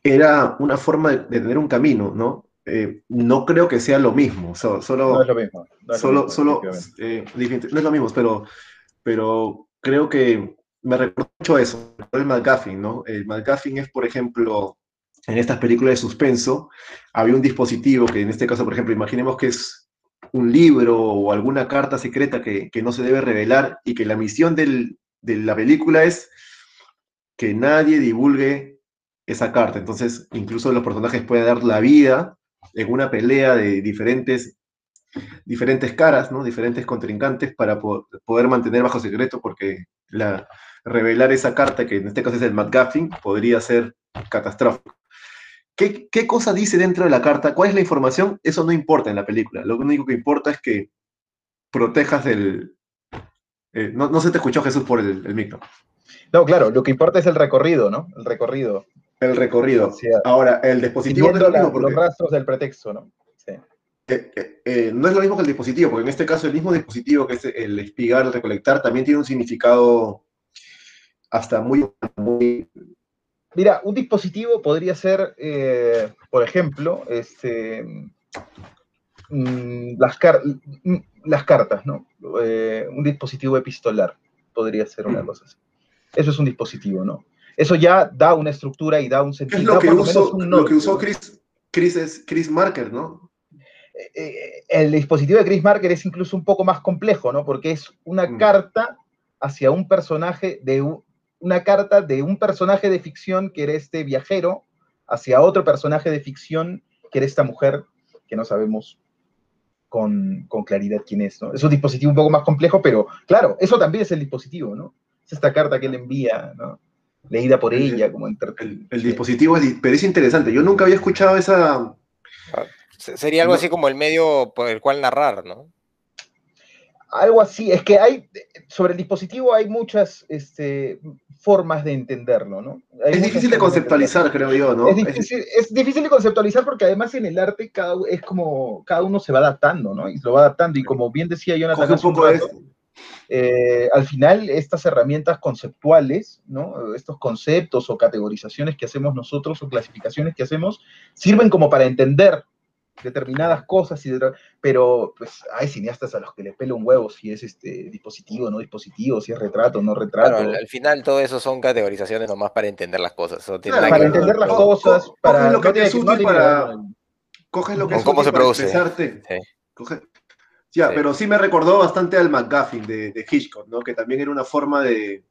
Era una forma de, de tener un camino, ¿no? Eh, no creo que sea lo mismo. solo, no es lo mismo. solo, solo, eh, no es lo mismo, pero, pero creo que me recuerdo mucho eso, el McGuffin, ¿no? El McGuffin es, por ejemplo, en estas películas de suspenso, había un dispositivo que en este caso, por ejemplo, imaginemos que es un libro o alguna carta secreta que, que no se debe revelar y que la misión del, de la película es que nadie divulgue esa carta. Entonces, incluso los personajes pueden dar la vida en una pelea de diferentes, diferentes caras, ¿no? diferentes contrincantes para poder mantener bajo secreto, porque la, revelar esa carta, que en este caso es el McGuffin, podría ser catastrófico. ¿Qué, ¿Qué, cosa dice dentro de la carta? ¿Cuál es la información? Eso no importa en la película. Lo único que importa es que protejas el... Eh, no, se te escuchó Jesús por el, el micro. No, claro, lo que importa es el recorrido, ¿no? El recorrido. El recorrido. Ahora, el dispositivo no es lo mismo. Porque, los rastros del pretexto, ¿no? Sí. Eh, eh, eh, no es lo mismo que el dispositivo, porque en este caso el mismo dispositivo que es el espigar, el recolectar, también tiene un significado hasta muy... muy... Mira, un dispositivo podría ser, por ejemplo, este, mm, las, mm, las cartas, ¿no? un dispositivo epistolar podría ser una mm. cosa así. Eso es un dispositivo, ¿no? Eso ya da una estructura y da un sentido. Es lo que, usó, lo que usó Chris, Chris, Chris Marker, ¿no? Eh, eh, el dispositivo de Chris Marker es incluso un poco más complejo, ¿no? Porque es una mm. carta hacia un personaje de una carta de un personaje de ficción que era este viajero hacia otro personaje de ficción que era esta mujer que no sabemos con, claridad quién es, ¿no? Es un dispositivo un poco más complejo, pero claro, eso también es el dispositivo, ¿no? Es esta carta que él envía, ¿no? Leída por ella, como el, el, dispositivo, es, pero es interesante. Yo nunca había escuchado esa... Sería algo así como el medio por el cual narrar, ¿no? algo así, es que hay, sobre el dispositivo hay muchas este, formas de entenderlo, ¿no? es difícil de conceptualizar, creo yo, ¿no? Es difícil, de conceptualizar porque además en el arte cada, es como, cada uno se va adaptando, ¿no? Y lo va adaptando, y como bien decía Jonathan, un poco eh, al final estas herramientas conceptuales, ¿no? Estos conceptos o categorizaciones que hacemos nosotros o clasificaciones que hacemos, sirven como para entender determinadas cosas, y pero pues hay cineastas a los que le pela un huevo si es este dispositivo, no dispositivo, si es retrato, no retrato. al, final todo eso son categorizaciones nomás para entender las cosas. para entender las cosas, para lo que te es útil para... Coges lo que es cómo se produce. Ya, pero sí me recordó bastante al McGuffin de, Hitchcock, ¿no? Que también era una forma de,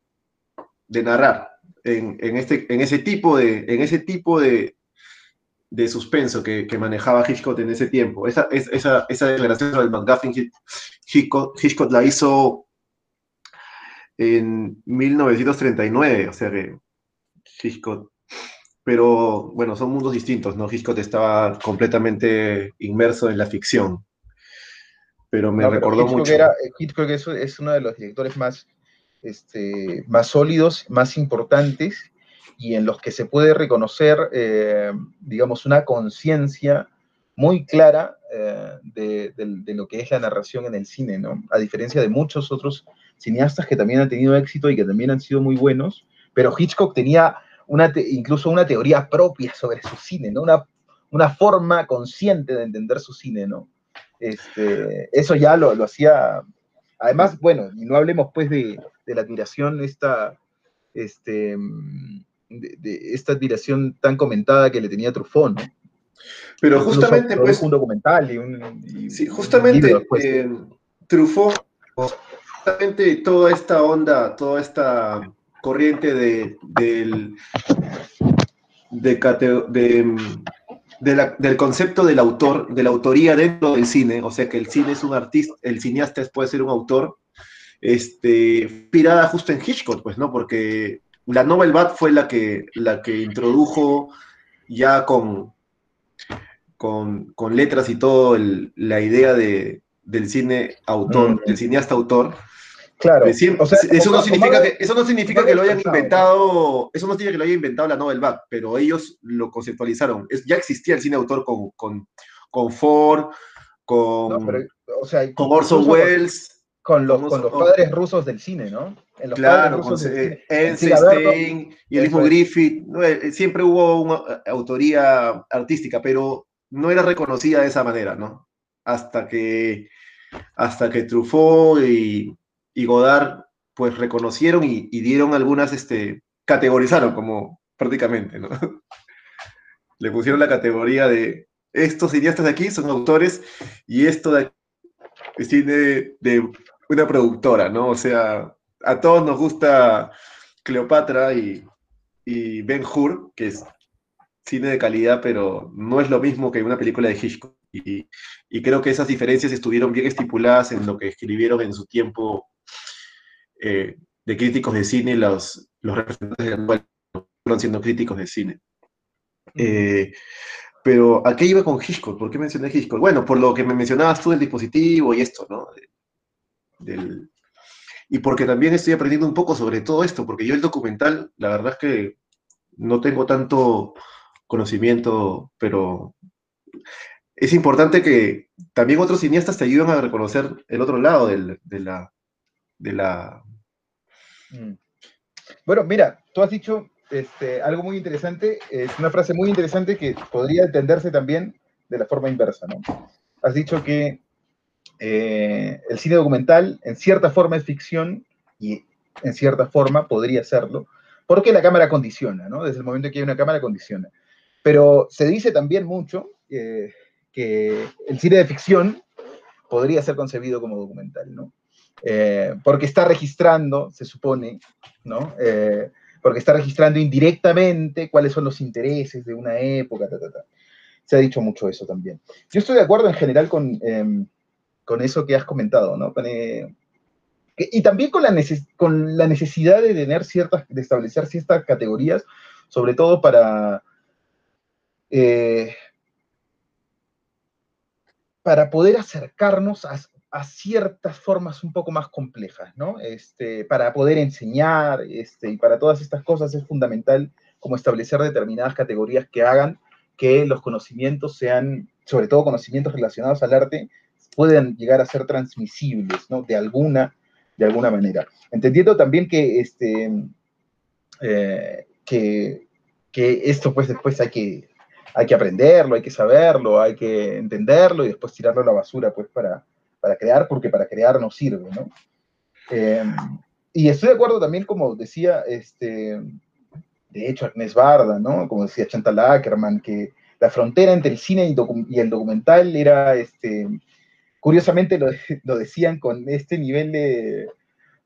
de narrar en, en, este, en ese tipo de, en ese tipo de, de suspenso que, manejaba Hitchcock en ese tiempo. Esa, esa, esa declaración del McGuffin Hitchcock, la hizo en 1939, o sea que Hitchcock. Pero bueno, son mundos distintos, ¿no? Hitchcock estaba completamente inmerso en la ficción. Pero me recordó mucho. Hitchcock es, es, uno de los directores más, este, más sólidos, más importantes y en los que se puede reconocer, eh, digamos, una conciencia muy clara eh, de, lo que es la narración en el cine, ¿no? A diferencia de muchos otros cineastas que también han tenido éxito y que también han sido muy buenos, pero Hitchcock tenía una incluso una teoría propia sobre su cine, ¿no? Una, una forma consciente de entender su cine, ¿no? Este, eso ya lo, lo hacía, además, bueno, y no hablemos pues de, de la admiración esta, este, de, esta admiración tan comentada que le tenía Truffaut, ¿no? Pero justamente, pues... Un documental y un... sí, justamente eh, Truffaut, justamente toda esta onda, toda esta corriente de, del, del concepto del autor, de la autoría dentro del cine, o sea que el cine es un artista, el cineasta puede ser un autor, este, inspirada justo en Hitchcock, pues, ¿no? Porque la Novel Bat fue la que, la que introdujo ya con, con, letras y todo la idea de, del cine autor, mm. del cineasta autor. Claro. eso, no significa que, eso no significa que lo hayan inventado, eso no significa que lo haya inventado la Novel Bat, pero ellos lo conceptualizaron. ya existía el cine autor con, con, con Ford, con, con Orson Welles con los, con los padres rusos del cine, ¿no? claro, con Einstein y el mismo Griffith. Eh, siempre hubo una eh, autoría artística, pero no era reconocida de esa manera, ¿no? Hasta que, hasta que Truffaut y, Godard pues reconocieron y, dieron algunas, este, categorizaron como prácticamente, ¿no? Le pusieron la categoría de estos cineastas de aquí son autores y esto de aquí es cine de una productora, ¿no? O sea, a todos nos gusta Cleopatra y, Ben Hur, que es cine de calidad, pero no es lo mismo que una película de Hitchcock. Y, creo que esas diferencias estuvieron bien estipuladas en lo que escribieron en su tiempo eh, de críticos de cine, los, los representantes de la fueron siendo críticos de cine. Eh, pero ¿a qué iba con Hitchcock? ¿Por qué mencioné Hitchcock? Bueno, por lo que me mencionabas tú del dispositivo y esto, ¿no? y porque también estoy aprendiendo un poco sobre todo esto, porque yo el documental, la verdad es que no tengo tanto conocimiento, pero es importante que también otros cineastas te ayuden a reconocer el otro lado de la... De la... Mm. Bueno, mira, tú has dicho este, algo muy interesante, es una frase muy interesante que podría entenderse también de la forma inversa, ¿no? Has dicho que eh, el cine documental en cierta forma es ficción y en cierta forma podría serlo, porque la cámara condiciona, ¿no? Desde el momento que hay una cámara condiciona. Pero se dice también mucho que el cine de ficción podría ser concebido como documental, ¿no? Eh, porque está registrando, se supone, ¿no? Eh, porque está registrando indirectamente cuáles son los intereses de una época, Se ha dicho mucho eso también. Yo estoy de acuerdo en general con, em, con eso que has comentado, ¿no? y también con la, necesidad de tener ciertas, de establecer ciertas categorías, sobre todo para, eh, para poder acercarnos a, ciertas formas un poco más complejas, ¿no? Este, para poder enseñar este, y para todas estas cosas es fundamental como establecer determinadas categorías que hagan que los conocimientos sean, sobre todo conocimientos relacionados al arte, puedan llegar a ser transmisibles, ¿no? De alguna, de alguna manera. Entendiendo también que, este, eh, que, que esto pues después hay que, hay que aprenderlo, hay que saberlo, hay que entenderlo y después tirarlo a la basura, pues, para, para crear, porque para crear no sirve, ¿no? Em, y estoy de acuerdo también, como decía, este, de hecho, Agnes Barda, ¿no? Como decía Chantal Ackerman, que la frontera entre el cine y, el documental era, este, curiosamente lo, lo decían con este nivel de,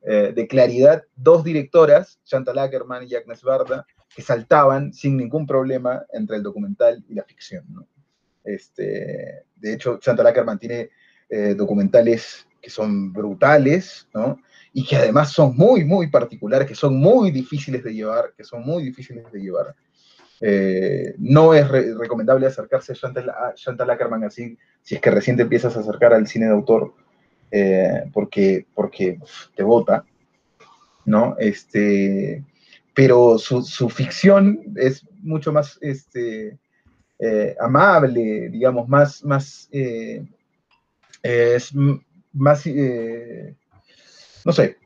eh, de claridad, dos directoras, Chantal Ackerman y Agnes Barda, que saltaban sin ningún problema entre el documental y la ficción. Este, de hecho, Chantal Ackerman tiene eh, documentales que son brutales, ¿no? y que además son muy, muy particulares, que son muy difíciles de llevar, que son muy difíciles de llevar. Eh, no es recomendable acercarse a Chantal, Ackerman así, si es que recién te empiezas a acercar al cine de autor, eh, porque, porque te vota, ¿no? Este, pero su, ficción es mucho más este, amable, digamos, más, más, es más, eh, no sé.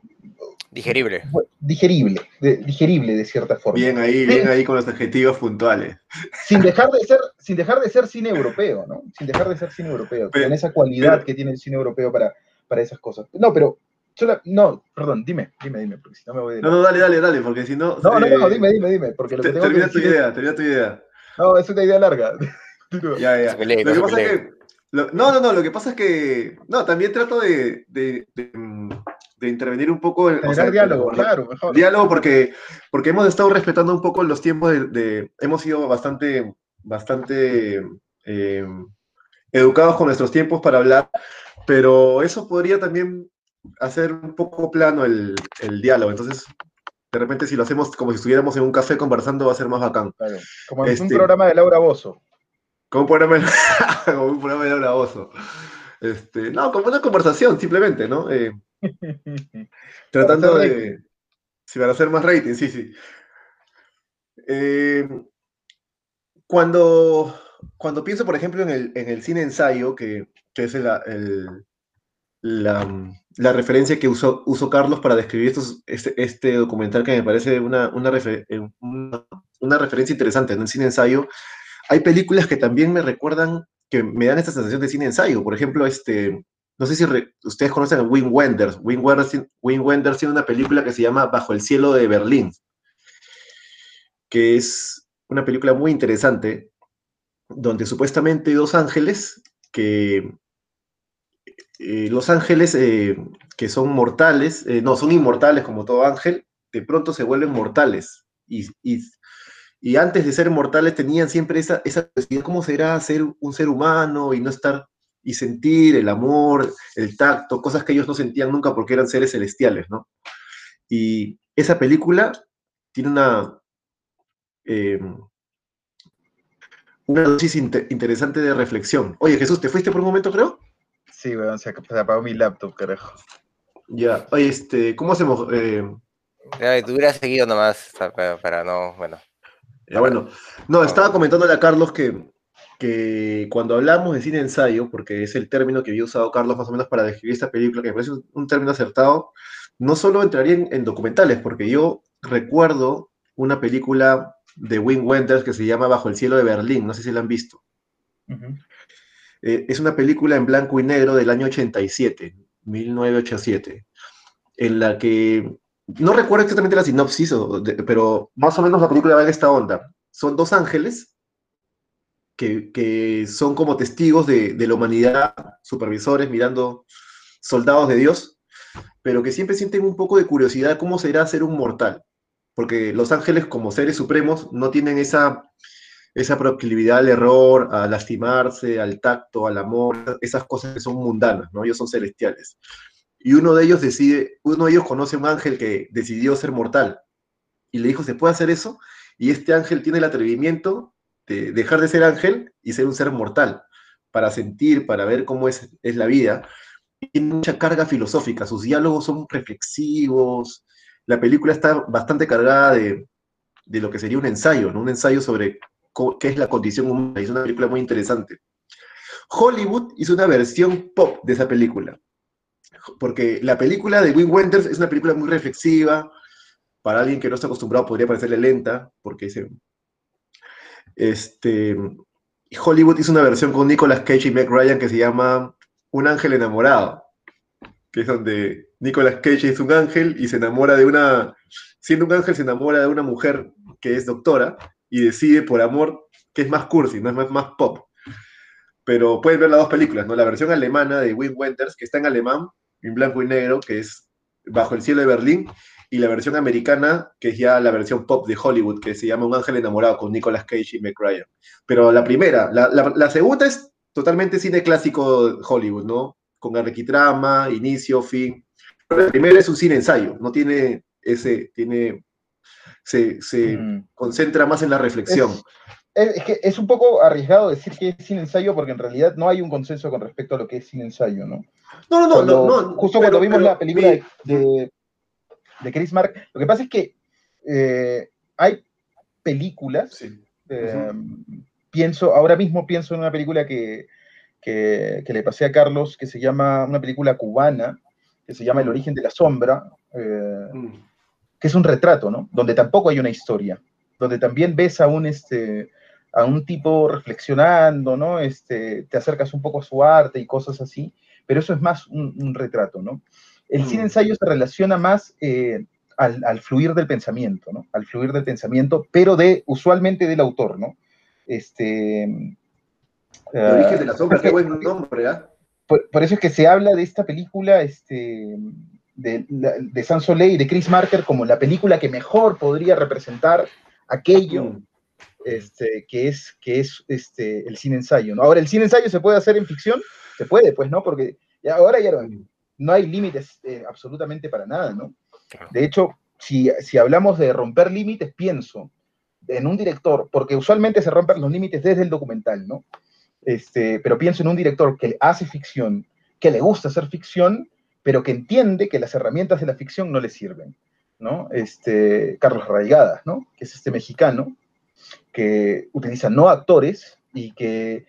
Digerible. Digerible, digerible de cierta forma. Bien ahí, bien ahí con los adjetivos puntuales. Sin dejar de ser, sin dejar de ser cine europeo, ¿no? Sin dejar de ser cine europeo, con esa cualidad que tiene el cine europeo para, para esas cosas. No, pero no, perdón, dime, dime, dime, porque si no me voy de... No, no, dale, dale, dale, porque si no... No, no, no, eh, dime, dime, dime, porque lo que tengo termina tu idea, termina tu idea. No, es una idea larga. ya, ya. lo que pasa es que... no, no, no, lo que pasa es que... No, también trato de, de, de, intervenir un poco... En, o sea, diálogo, claro, mejor. Diálogo porque, porque hemos estado respetando un poco los tiempos de... hemos sido bastante, bastante eh, educados con nuestros tiempos para hablar, pero eso podría también hacer un poco plano el, diálogo. Entonces, de repente, si lo hacemos como si estuviéramos en un café conversando, va a ser más bacán. Como en un este, programa de Laura Bozo. Como un programa de, como un programa de Laura Bozo. Este, no, como una conversación, simplemente, ¿no? Eh, tratando de. Si van a hacer más rating, sí, sí. Eh, cuando, cuando pienso, por ejemplo, en el, en el cine ensayo, que, que es el, la, la, referencia que usó, usó, Carlos para describir estos, este, este, documental que me parece una, una, eh, una, referencia interesante en el cine ensayo. Hay películas que también me recuerdan, que me dan esta sensación de cine ensayo. Por ejemplo, este, no sé si ustedes conocen a Wim Wenders. Wim Wenders. Wenders tiene una película que se llama Bajo el cielo de Berlín, que es una película muy interesante, donde supuestamente dos ángeles que eh, los ángeles eh, que son mortales, eh, no, son inmortales como todo ángel, de pronto se vuelven mortales. Y, antes de ser mortales tenían siempre esa, esa ¿cómo será ser un ser humano y no estar y sentir el amor, el tacto, cosas que ellos no sentían nunca porque eran seres celestiales, ¿no? Y esa película tiene una, una dosis interesante de reflexión. Oye, Jesús, ¿te fuiste por un momento, creo? Sí, weón, se, apagó mi laptop, carajo. Ya, oye, este, ¿cómo hacemos? Eh... Tú hubieras seguido nomás para, no, bueno. Ya, bueno. No, estaba comentándole a Carlos que, que cuando hablamos de cine ensayo, porque es el término que había usado Carlos más o menos para describir esta película, que me parece un término acertado, no solo entraría en, documentales, porque yo recuerdo una película de Wim Wenders que se llama Bajo el cielo de Berlín, no sé si la han visto. Eh, es una película en blanco y negro del año 87, 1987, en la que no recuerdo exactamente la sinopsis, pero más o menos la película va en esta onda. Son dos ángeles que, son como testigos de, la humanidad, supervisores mirando soldados de Dios, pero que siempre sienten un poco de curiosidad cómo será ser un mortal, porque los ángeles como seres supremos no tienen esa, esa proclividad al error, a lastimarse, al tacto, al amor, esas cosas que son mundanas, ¿no? Ellos son celestiales. Y uno de ellos decide, uno de ellos conoce a un ángel que decidió ser mortal y le dijo, ¿se puede hacer eso? Y este ángel tiene el atrevimiento de dejar de ser ángel y ser un ser mortal, para sentir, para ver cómo es, es la vida. Y tiene mucha carga filosófica, sus diálogos son reflexivos, la película está bastante cargada de, de lo que sería un ensayo, un ensayo sobre qué es la condición humana. Es una película muy interesante. Hollywood hizo una versión pop de esa película, porque la película de Wim Wenders es una película muy reflexiva, para alguien que no está acostumbrado podría parecerle lenta, porque este, Hollywood hizo una versión con Nicolas Cage y Meg Ryan que se llama Un ángel enamorado, que es donde Nicolas Cage es un ángel y se enamora de una, siendo un ángel se enamora de una mujer que es doctora y decide por amor que es más cursi, no es más, más pop. Pero pueden ver las dos películas, ¿no? La versión alemana de Wim Wenders, que está en alemán, en blanco y negro, que es Bajo el cielo de Berlín, y la versión americana, que es ya la versión pop de Hollywood, que se llama Un ángel enamorado con Nicolas Cage y Meg Ryan. Pero la primera, la, la, segunda es totalmente cine clásico Hollywood, ¿no? Con arquitrama, inicio, fin. Pero la primera es un cine ensayo, no tiene ese, tiene, se, se mm. concentra más en la reflexión. Es, es, que es un poco arriesgado decir que es cine ensayo porque en realidad no hay un consenso con respecto a lo que es cine ensayo, ¿no? No, no, no, no, Justo cuando vimos la película de, de Chris Mark. Lo que pasa es que eh, hay películas, eh, pienso, ahora mismo pienso en una película que, que, le pasé a Carlos, que se llama, una película cubana, que se llama El origen de la sombra, eh, mm. que es un retrato, ¿no? Donde tampoco hay una historia, donde también ves a un, este, a un tipo reflexionando, ¿no? Este, te acercas un poco a su arte y cosas así, pero eso es más un, un retrato, ¿no? El cine mm. ensayo se relaciona más eh, al, fluir del pensamiento, ¿no? Al fluir del pensamiento, pero de, usualmente del autor, ¿no? Este... El origen de la sombra, qué buen nombre, ¿ah? Por, eso es que se habla de esta película, este, de, de San Soleil y de Chris Marker como la película que mejor podría representar aquello mm. Este, que es, que es este, el cine ensayo. ¿no? Ahora, ¿el cine ensayo se puede hacer en ficción? Se puede, pues, ¿no? Porque ya, ahora ya no hay límites eh, absolutamente para nada, ¿no? De hecho, si, si hablamos de romper límites, pienso en un director, porque usualmente se rompen los límites desde el documental, ¿no? Este, pero pienso en un director que hace ficción, que le gusta hacer ficción, pero que entiende que las herramientas de la ficción no le sirven, ¿no? Este, Carlos Raigadas, ¿no? Que es este mexicano que utiliza no actores y que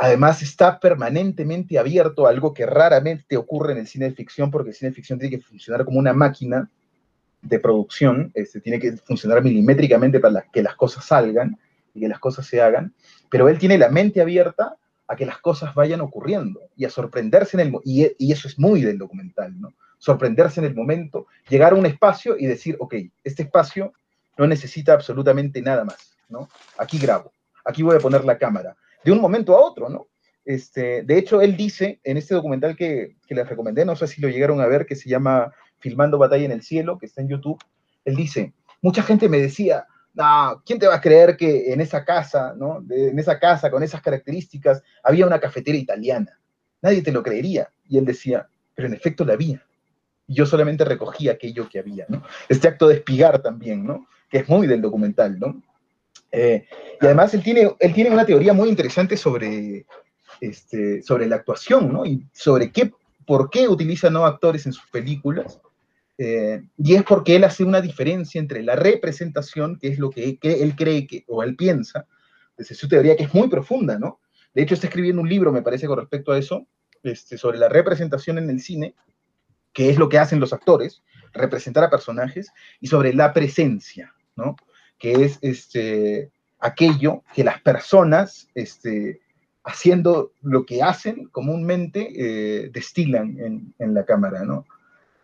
Además, está permanentemente abierto a algo que raramente ocurre en el cine de ficción, porque el cine de ficción tiene que funcionar como una máquina de producción, este, tiene que funcionar milimétricamente para que las cosas salgan y que las cosas se hagan, pero él tiene la mente abierta a que las cosas vayan ocurriendo y a sorprenderse en el y, y eso es muy del documental, ¿no? Sorprenderse en el momento, llegar a un espacio y decir, ok, este espacio no necesita absolutamente nada más, ¿no? Aquí grabo, aquí voy a poner la cámara, de un momento a otro, ¿no? Este, de hecho, él dice en este documental que, que les recomendé, no sé si lo llegaron a ver, que se llama Filmando Batalla en el Cielo, que está en YouTube, él dice, mucha gente me decía, no, ¿quién te va a creer que en esa casa, ¿no? en esa casa con esas características había una cafetera italiana? Nadie te lo creería. Y él decía, pero en efecto la había. Y yo solamente recogí aquello que había, ¿no? Este acto de espigar también, ¿no? Que es muy del documental, ¿no? Eh, y además él tiene, él tiene una teoría muy interesante sobre, este, sobre la actuación, ¿no? Y sobre qué, por qué utiliza no actores en sus películas. Eh, y es porque él hace una diferencia entre la representación, que es lo que, él cree que, o él piensa, desde su teoría que es muy profunda, ¿no? De hecho, está escribiendo un libro, me parece, con respecto a eso, este, sobre la representación en el cine, que es lo que hacen los actores, representar a personajes, y sobre la presencia, ¿no? que es este, aquello que las personas, este, haciendo lo que hacen comúnmente, eh, destilan en, la cámara, ¿no?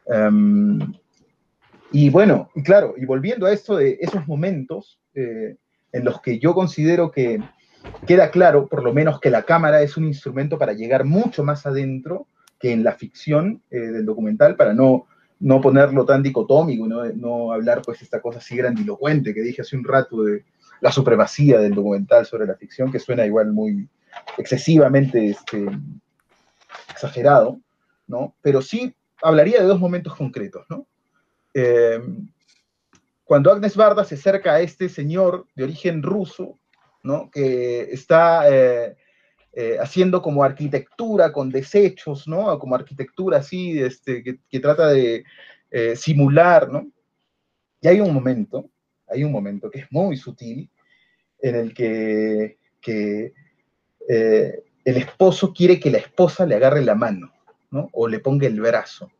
Em, y bueno, y claro, y volviendo a esto de esos momentos eh, en los que yo considero que queda claro, por lo menos, que la cámara es un instrumento para llegar mucho más adentro que en la ficción eh, del documental, para no no ponerlo tan dicotómico, no, no hablar pues esta cosa así grandilocuente que dije hace un rato de la supremacía del documental sobre la ficción, que suena igual muy excesivamente este, exagerado, ¿no? Pero sí hablaría de dos momentos concretos, ¿no? Eh, cuando Agnes Barda se acerca a este señor de origen ruso, ¿no? Que está eh, eh, haciendo como arquitectura con desechos, ¿no? Como arquitectura así, este, que, trata de simular, ¿no? Y hay un momento, hay un momento que es muy sutil, en el que, que el esposo quiere que la esposa le agarre la mano, ¿no? O le ponga el brazo,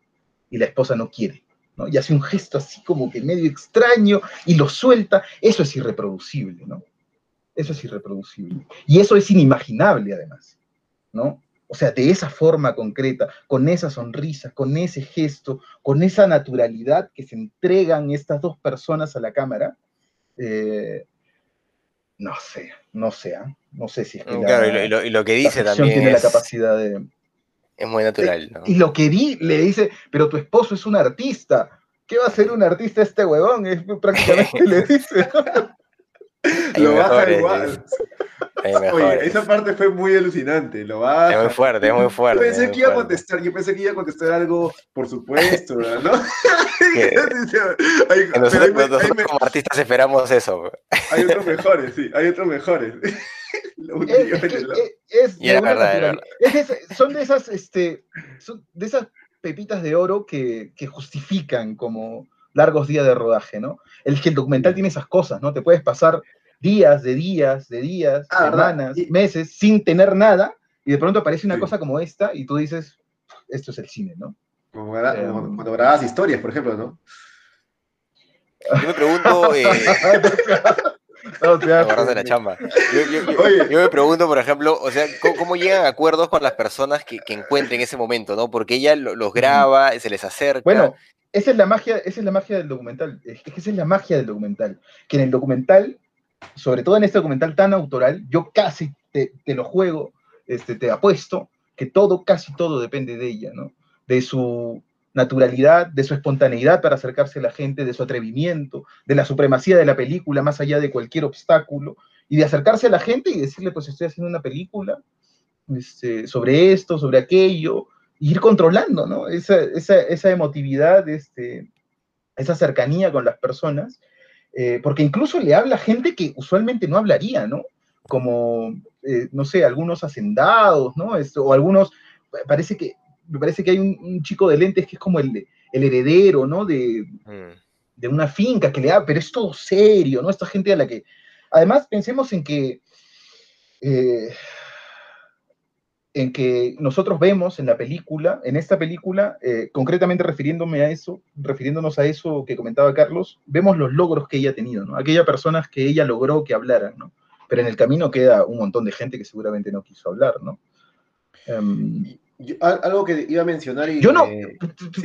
y la esposa no quiere, ¿no? Y hace un gesto así como que medio extraño y lo suelta. Eso es irreproducible, ¿no? Eso es irreproducible. Y eso es inimaginable, además, ¿no? O sea, de esa forma concreta, con esa sonrisa, con ese gesto, con esa naturalidad que se entregan estas dos personas a la cámara, eh, no sé, no sé, ¿ah? no sé si es que. Claro, y, lo, que dice también. Tiene la capacidad de. Es muy natural, ¿no? Y lo que le dice, pero tu esposo es un artista. ¿Qué va a ser un artista este huevón? Es prácticamente le dice. Lo baja igual. Oye, esa parte fue muy alucinante. Lo baja. Es muy fuerte, es muy fuerte. Yo pensé que iba a contestar, yo pensé que iba a contestar algo, por supuesto, ¿no? nosotros, como artistas esperamos eso. Hay otros mejores, sí, hay otros mejores. son de esas, este, son de esas pepitas de oro que, justifican como largos días de rodaje, ¿no? El que el documental tiene esas cosas, ¿no? Te puedes pasar días de días, de días, ah, semanas, meses, sin tener nada, y de pronto aparece una cosa como esta, y tú dices, esto es el cine, ¿no? Como, em, cuando grabas historias, por ejemplo, ¿no? Yo me pregunto, eh, No, te de la chamba. Yo, me pregunto, por ejemplo, o sea, ¿cómo, llegan a acuerdos con las personas que, que encuentren ese momento, ¿no? Porque ella los graba, se les acerca. Bueno, esa es la magia, esa es la magia del documental. Es que esa es la magia del documental. Que en el documental, sobre todo en este documental tan autoral, yo casi te, te lo juego, este, te apuesto que todo, casi todo depende de ella, ¿no? De su naturalidad, de su espontaneidad para acercarse a la gente, de su atrevimiento, de la supremacía de la película más allá de cualquier obstáculo, y de acercarse a la gente y decirle, pues estoy haciendo una película este, sobre esto, sobre aquello, y ir controlando, ¿no? Esa, esa, emotividad, este, esa cercanía con las personas, eh, porque incluso le habla gente que usualmente no hablaría, ¿no? Como, eh, no sé, algunos hacendados, ¿no? Esto, o algunos, parece que me parece que hay un, chico de lentes que es como el, el heredero, ¿no? De, mm. de, una finca que le da, pero es todo serio, ¿no? Esta gente a la que... Además, pensemos en que... Eh, en que nosotros vemos en la película, en esta película, eh, concretamente refiriéndome a eso, refiriéndonos a eso que comentaba Carlos, vemos los logros que ella ha tenido, ¿no? Aquellas personas que ella logró que hablaran, ¿no? Pero en el camino queda un montón de gente que seguramente no quiso hablar, ¿no? Um, algo que iba a mencionar y... Yo no,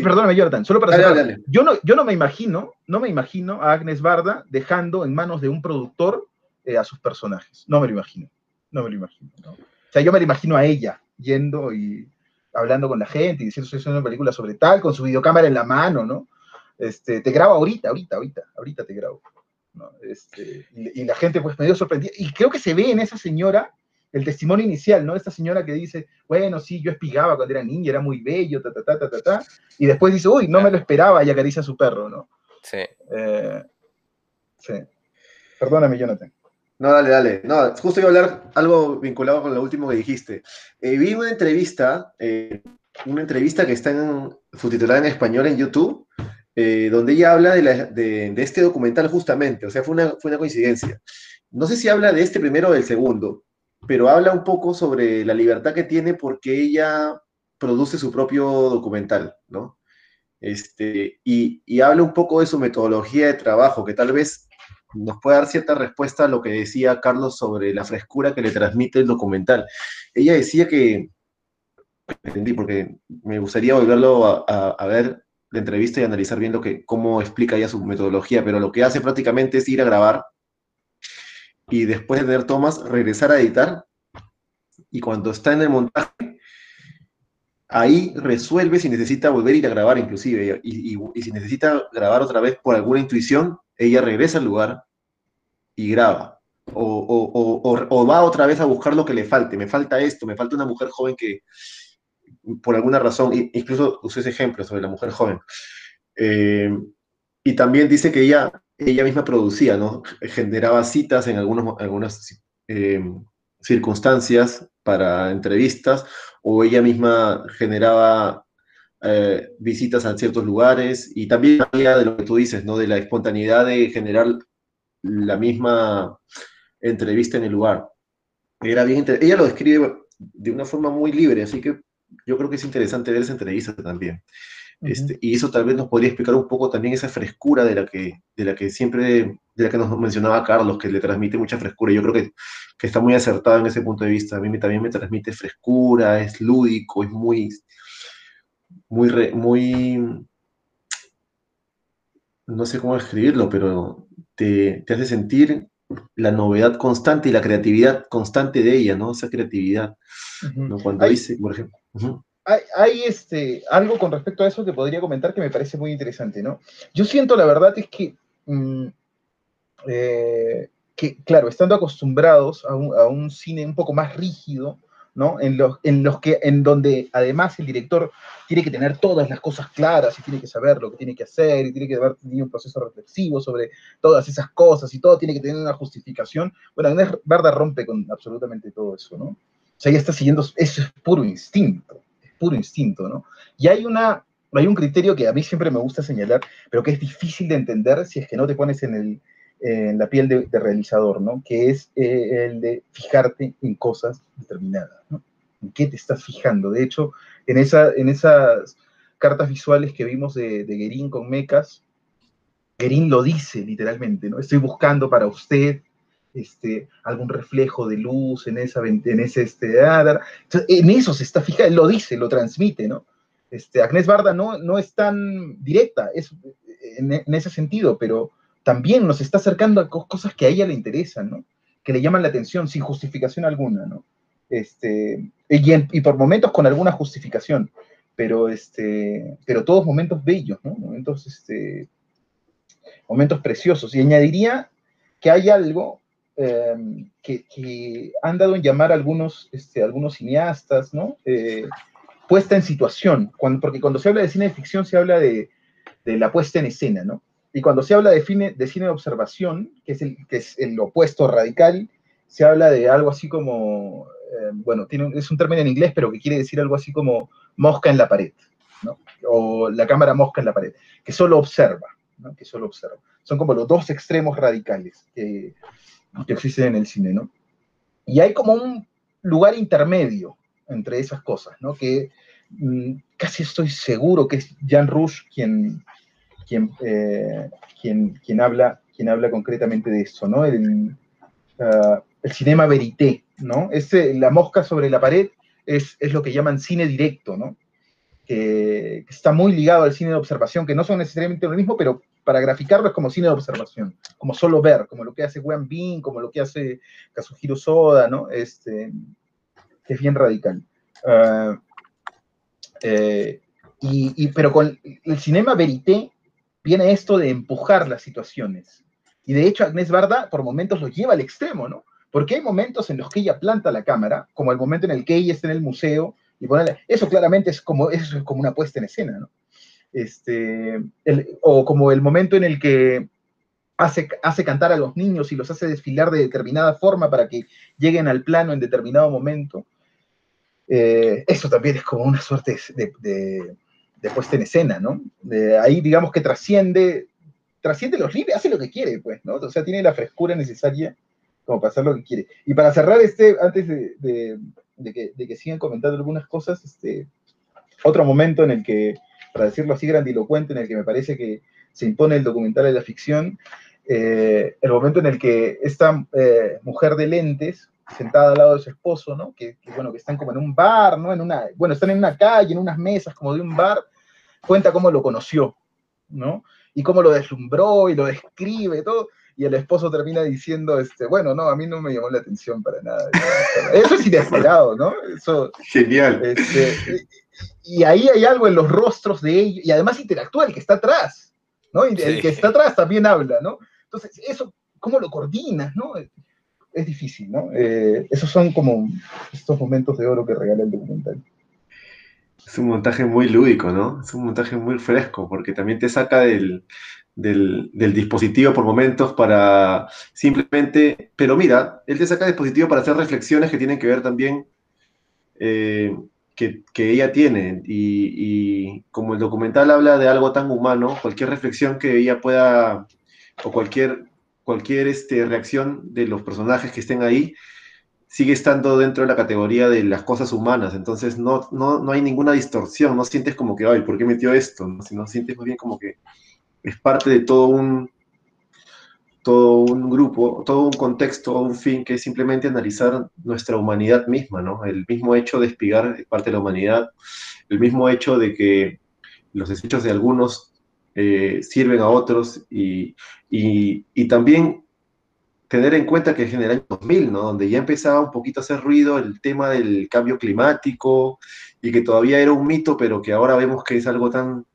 perdóname Jonathan, solo para cerrar. Yo, no, yo no me imagino, no me imagino a Agnes Barda dejando en manos de un productor eh, a sus personajes. No me lo imagino, no me lo imagino. O sea, yo me lo imagino a ella yendo y hablando con la gente y diciendo, soy una película sobre tal, con su videocámara en la mano, ¿no? Este, te grabo ahorita, ahorita, ahorita, ahorita te grabo. Este, y, y, la gente pues medio sorprendida. Y creo que se ve en esa señora el testimonio inicial, ¿no? Esta señora que dice, bueno, sí, yo espigaba cuando era niña, era muy bello, ta, ta, ta, ta, ta, ta, y después dice, uy, no me lo esperaba y acaricia a su perro, ¿no? Sí. Eh, sí. Perdóname, Jonathan. No, dale, dale. No, justo iba a hablar algo vinculado con lo último que dijiste. Eh, vi una entrevista, eh, una entrevista que está en, subtitulada en español en YouTube, donde ella habla de, de, de, este documental justamente, o sea, fue una, fue una coincidencia. No sé si habla de este primero o del segundo, pero habla un poco sobre la libertad que tiene porque ella produce su propio documental, ¿no? Este, y, habla un poco de su metodología de trabajo, que tal vez nos pueda dar cierta respuesta a lo que decía Carlos sobre la frescura que le transmite el documental. Ella decía que, entendí, porque me gustaría volverlo a, ver la entrevista y analizar bien lo que, cómo explica ella su metodología, pero lo que hace prácticamente es ir a grabar y después de tener tomas, regresar a editar y cuando está en el montaje, ahí resuelve si necesita volver a grabar inclusive y, si necesita grabar otra vez por alguna intuición, ella regresa al lugar y graba. o, va otra vez a buscar lo que le falte. Me falta esto, me falta una mujer joven que, por alguna razón, incluso usé ese ejemplo sobre la mujer joven. Eh, y también dice que ella, ella misma producía, ¿no? Generaba citas en algunos, algunas eh, circunstancias para entrevistas, o ella misma generaba eh, visitas a ciertos lugares, y también de lo que tú dices, ¿no? De la espontaneidad de generar la misma entrevista en el lugar. Era bien ella lo describe de una forma muy libre, así que yo creo que es interesante ver esa entrevista también. Este, y eso tal vez nos podría explicar un poco también esa frescura de la que, de la que siempre, de la que nos mencionaba Carlos, que le transmite mucha frescura. Yo creo que, que está muy acertado en ese punto de vista. A mí también me transmite frescura, es lúdico, es muy, muy, muy, no sé cómo escribirlo, pero te, te hace sentir la novedad constante y la creatividad constante de ella, ¿no? Esa creatividad, Cuando dice, por ejemplo. hay, este, algo con respecto a eso que podría comentar que me parece muy interesante, ¿no? Yo siento, la verdad, es que, mm, eh, que claro, estando acostumbrados a un, a un, cine un poco más rígido, en los, en los que, en donde además el director tiene que tener todas las cosas claras y tiene que saber lo que tiene que hacer y tiene que haber tenido un proceso reflexivo sobre todas esas cosas y todo tiene que tener una justificación. Bueno, Andrés Barda rompe con absolutamente todo eso, ¿no? O sea, ya está siguiendo, eso es puro instinto, es puro instinto, ¿no? Y hay una, hay un criterio que a mí siempre me gusta señalar, pero que es difícil de entender si es que no te pones en el, en la piel de, realizador, ¿no? Que es eh, el de fijarte en cosas determinadas. ¿En qué te estás fijando? De hecho, en, esa, en esas cartas visuales que vimos de, de con Mecas, Guerín lo dice literalmente, ¿no? Estoy buscando para usted este, algún reflejo de luz en esa en ese este, ah, en eso se está fijando, lo dice, lo transmite, ¿no? Este, Agnés Barda no, no es tan directa es, en ese sentido, pero también nos está acercando a cosas que a ella le interesan, ¿no? Que le llaman la atención sin justificación alguna, ¿no? Este, y, por momentos con alguna justificación, pero, este, pero todos momentos bellos, ¿no? Momentos, este, momentos preciosos. Y añadiría que hay algo em, que, han dado en llamar algunos, este, algunos cineastas, ¿no? Eh, puesta en situación, porque cuando se habla de cine de ficción se habla de, de la puesta en escena, ¿no? Y cuando se habla de, cine de observación, que es, el, opuesto radical, se habla de algo así como, eh, bueno, es un término en inglés, pero que quiere decir algo así como mosca en la pared, ¿no? O la cámara mosca en la pared, que solo observa, ¿no? Que solo observa. Son como los dos extremos radicales que, que existen en el cine, ¿no? Y hay como un lugar intermedio entre esas cosas, ¿no? Que mm, casi estoy seguro que es Jan Rush quien, quien, eh, quien, quien, habla, quien habla concretamente de eso, ¿no? El, uh, el cinema verité, ¿no? Este, la mosca sobre la pared es, es, lo que llaman cine directo, ¿no? Que, está muy ligado al cine de observación, que no son necesariamente lo mismo, pero para graficarlo es como cine de observación, como solo ver, como lo que hace Wan Bin, como lo que hace Kazuhiro Soda, ¿no? Este, que es bien radical. Uh, eh, y, pero con el cinema verité viene esto de empujar las situaciones. Y de hecho, Agnés Barda por momentos lo lleva al extremo, ¿no? Porque hay momentos en los que ella planta la cámara, como el momento en el que ella está en el museo, y eso claramente es como, eso es como una puesta en escena, ¿no? Este, o como el momento en el que hace, hace cantar a los niños y los hace desfilar de determinada forma para que lleguen al plano en determinado momento. Eh, eso también es como una suerte de puesta en escena, ¿no? De ahí, digamos que trasciende, trasciende los límites, hace lo que quiere, pues, ¿no? O sea, tiene la frescura necesaria como para hacer lo que quiere. Y para cerrar este, antes de, que, sigan comentando algunas cosas, este, otro momento en el que, para decirlo así grandilocuente, en el que me parece que se impone el documental de la ficción, eh, el momento en el que esta eh, mujer de lentes, sentada al lado de su esposo, ¿no? Que, bueno, que están como en un bar, ¿no? En una, bueno, están en una calle, en unas mesas como de un bar, cuenta cómo lo conoció, ¿no? Y cómo lo deslumbró y lo describe, todo. Y el esposo termina diciendo, este, bueno, no, a mí no me llamó la atención para nada. Eso es inesperado, ¿no? Eso, Genial. Este, y ahí hay algo en los rostros de ellos, y además interactúa el que está atrás, ¿no? Y el que está atrás también habla, ¿no? Entonces, eso, ¿cómo lo coordinas, no? Es difícil, ¿no? Eh, esos son como estos momentos de oro que regala el documental. Es un montaje muy lúdico, ¿no? Es un montaje muy fresco, porque también te saca del, del, dispositivo por momentos para simplemente, pero mira, él te saca el dispositivo para hacer reflexiones que tienen que ver también eh, que, ella tiene. Y, como el documental habla de algo tan humano, cualquier reflexión que ella pueda, o cualquier, cualquier este, reacción de los personajes que estén ahí, sigue estando dentro de la categoría de las cosas humanas. Entonces no, no, no hay ninguna distorsión, no sientes como que, ay, ¿por qué metió esto? Sino sientes más bien como que es parte de todo un, todo un grupo, todo un contexto, un fin que es simplemente analizar nuestra humanidad misma, ¿no? El mismo hecho de espigar parte de la humanidad, el mismo hecho de que los desechos de algunos eh, sirven a otros y, y, también tener en cuenta que en el año 2000, ¿no? Donde ya empezaba un poquito a hacer ruido el tema del cambio climático y que todavía era un mito, pero que ahora vemos que es algo tan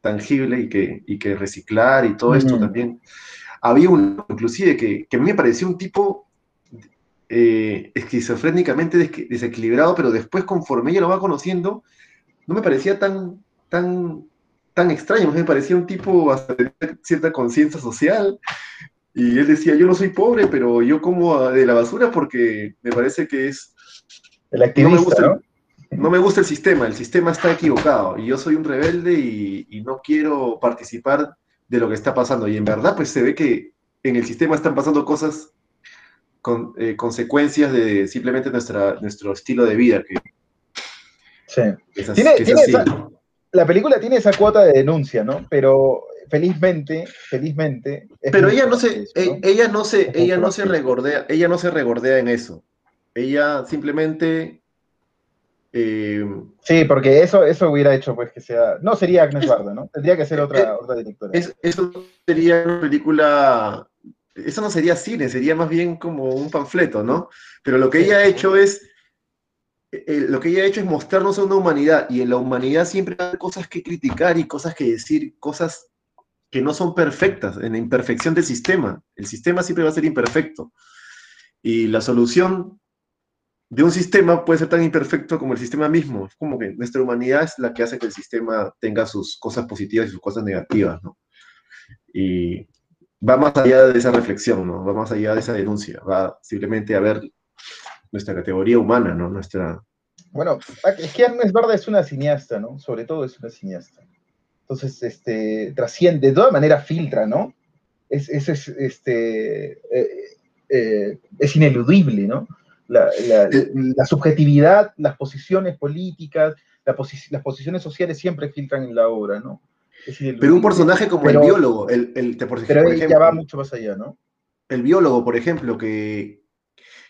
tangible y que, y que reciclar y todo esto también. Había uno, inclusive, que, que, a mí me pareció un tipo eh, esquizofrénicamente desequilibrado, pero después, conforme ella lo va conociendo, no me parecía tan, tan, tan extraño, me parecía un tipo hasta de cierta conciencia social. Y él decía, yo no soy pobre, pero yo como de la basura porque me parece que es... El activista, no me gusta el sistema, el sistema está equivocado y yo soy un rebelde y, no quiero participar de lo que está pasando. Y en verdad, pues se ve que en el sistema están pasando cosas con eh, consecuencias de simplemente nuestra, nuestro estilo de vida. Que, sí. La película tiene esa cuota de denuncia, ¿no? Pero felizmente, felizmente. Pero ella no se, ella no se, ella no se regordea, ella no se regordea en eso. Ella simplemente eh, sí, porque eso, eso hubiera hecho pues que sea. No sería Agnes Barda, ¿no? Tendría que ser otra, otra directora. eso sería una película. Eso no sería cine, sería más bien como un panfleto, ¿no? Pero lo que ella ha hecho es. Eh, lo que ella ha hecho es mostrarnos a una humanidad, y en la humanidad siempre hay cosas que criticar y cosas que decir, cosas que no son perfectas, en la imperfección del sistema. El sistema siempre va a ser imperfecto. Y la solución de un sistema puede ser tan imperfecto como el sistema mismo. Es como que nuestra humanidad es la que hace que el sistema tenga sus cosas positivas y sus cosas negativas, ¿no? Y va más allá de esa reflexión, ¿no? Va más allá de esa denuncia, va simplemente a ver nuestra categoría humana, ¿no? Nuestra... Bueno, es que Agnes es una cineasta, ¿no? Sobre todo es una cineasta. Entonces, este, trasciende, de todas maneras filtra, ¿no? Es, es, este, eh, eh, es ineludible, ¿no? la, subjetividad, las posiciones políticas, las posiciones sociales siempre filtran en la obra, ¿no? pero un personaje como el biólogo, el, el por, pero ella va mucho más allá, ¿no? El biólogo, por ejemplo, que,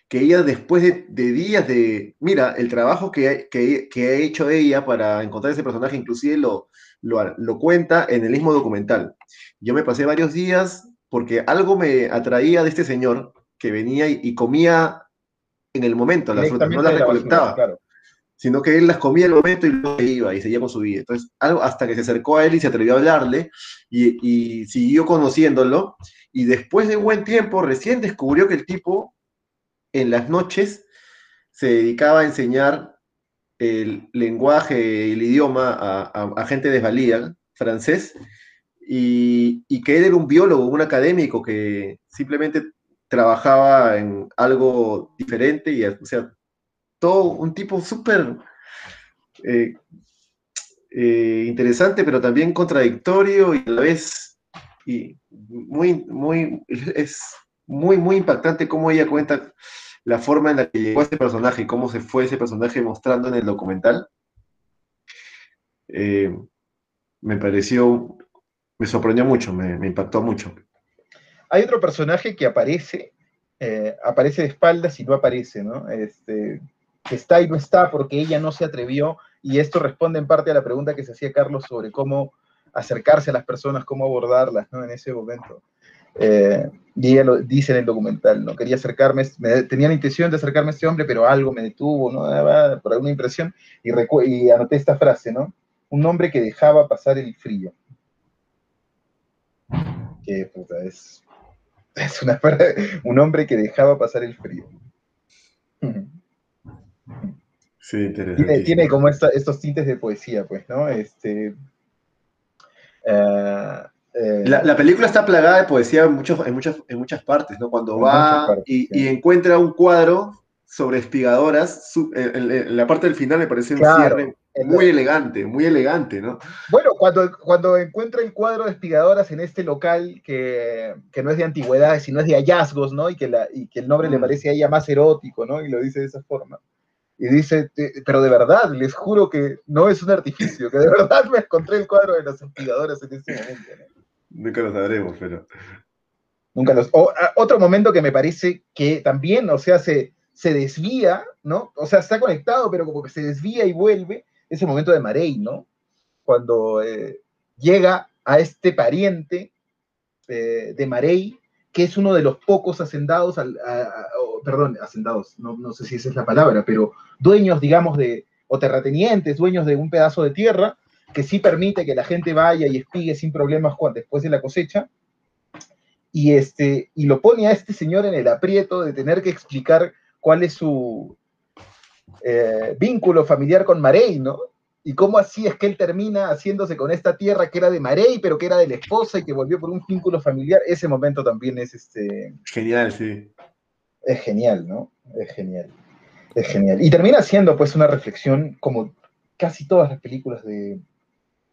que ella después de, días de, mira, el trabajo que, que, ha hecho ella para encontrar ese personaje, inclusive lo, lo, cuenta en el mismo documental. Yo me pasé varios días porque algo me atraía de este señor que venía y comía en el momento las frutas, no las recolectaba. Sino que él las comía en el momento y luego iba y seguía con su vida. Entonces, algo hasta que se acercó a él y se atrevió a hablarle y, siguió conociéndolo. Y después de un buen tiempo, recién descubrió que el tipo en las noches se dedicaba a enseñar el lenguaje, el idioma a, gente desvalida, francés, y, que él era un biólogo, un académico que simplemente trabajaba en algo diferente y, o sea, todo un tipo súper eh, eh, interesante, pero también contradictorio y a la vez y muy, muy, es muy, muy impactante cómo ella cuenta la forma en la que llegó a ese personaje y cómo se fue ese personaje mostrando en el documental. Eh, me pareció, me sorprendió mucho, me impactó mucho. Hay otro personaje que aparece, eh, aparece de espaldas y no aparece, ¿no? Este, que está y no está porque ella no se atrevió, y esto responde en parte a la pregunta que se hacía Carlos sobre cómo acercarse a las personas, cómo abordarlas, ¿no? En ese momento. Eh, y ella lo dice en el documental, ¿no? Quería acercarme, tenía la intención de acercarme a este hombre, pero algo me detuvo, ¿no? Ah, por alguna impresión, y, y anoté esta frase, ¿no? Un hombre que dejaba pasar el frío. Que puta, es Es una, un hombre que dejaba pasar el frío. Sí, interesante. Tiene, como estos tintes de poesía, pues, ¿no? Este, eh, eh, la, película está plagada de poesía en, muchos, en, muchas, en muchas partes, ¿no? Cuando va y, encuentra un cuadro sobre espigadoras, en, la parte del final me parece un cierre muy elegante, muy elegante, ¿no? Bueno, cuando, cuando encuentra el cuadro de espigadoras en este local que, no es de antigüedades, sino es de hallazgos, ¿no? Y que, la, y que el nombre le mm. parece a ella más erótico, ¿no? Y lo dice de esa forma. Y dice, pero de verdad, les juro que no es un artificio, que de verdad me encontré el cuadro de las espigadoras en este momento, ¿no? Nunca lo sabremos, pero. Nunca los. otro momento que me parece que también, o sea, se, se desvía, ¿no? O sea, está conectado, pero como que se desvía y vuelve, es el momento de Marey, ¿no? Cuando eh, llega a este pariente eh, de Marey, que es uno de los pocos hacendados, perdón, hacendados, no, no, sé si esa es la palabra, pero dueños, digamos, de, o terratenientes, dueños de un pedazo de tierra, que sí permite que la gente vaya y espigue sin problemas después de la cosecha, y, este, y lo pone a este señor en el aprieto de tener que explicar cuál es su eh, vínculo familiar con Marey, ¿no? Y cómo así es que él termina haciéndose con esta tierra que era de Marey, pero que era de la esposa y que volvió por un vínculo familiar. Ese momento también es este. Genial, sí. Es genial, ¿no? Es genial. Es genial. Y termina siendo, pues, una reflexión, como casi todas las películas de,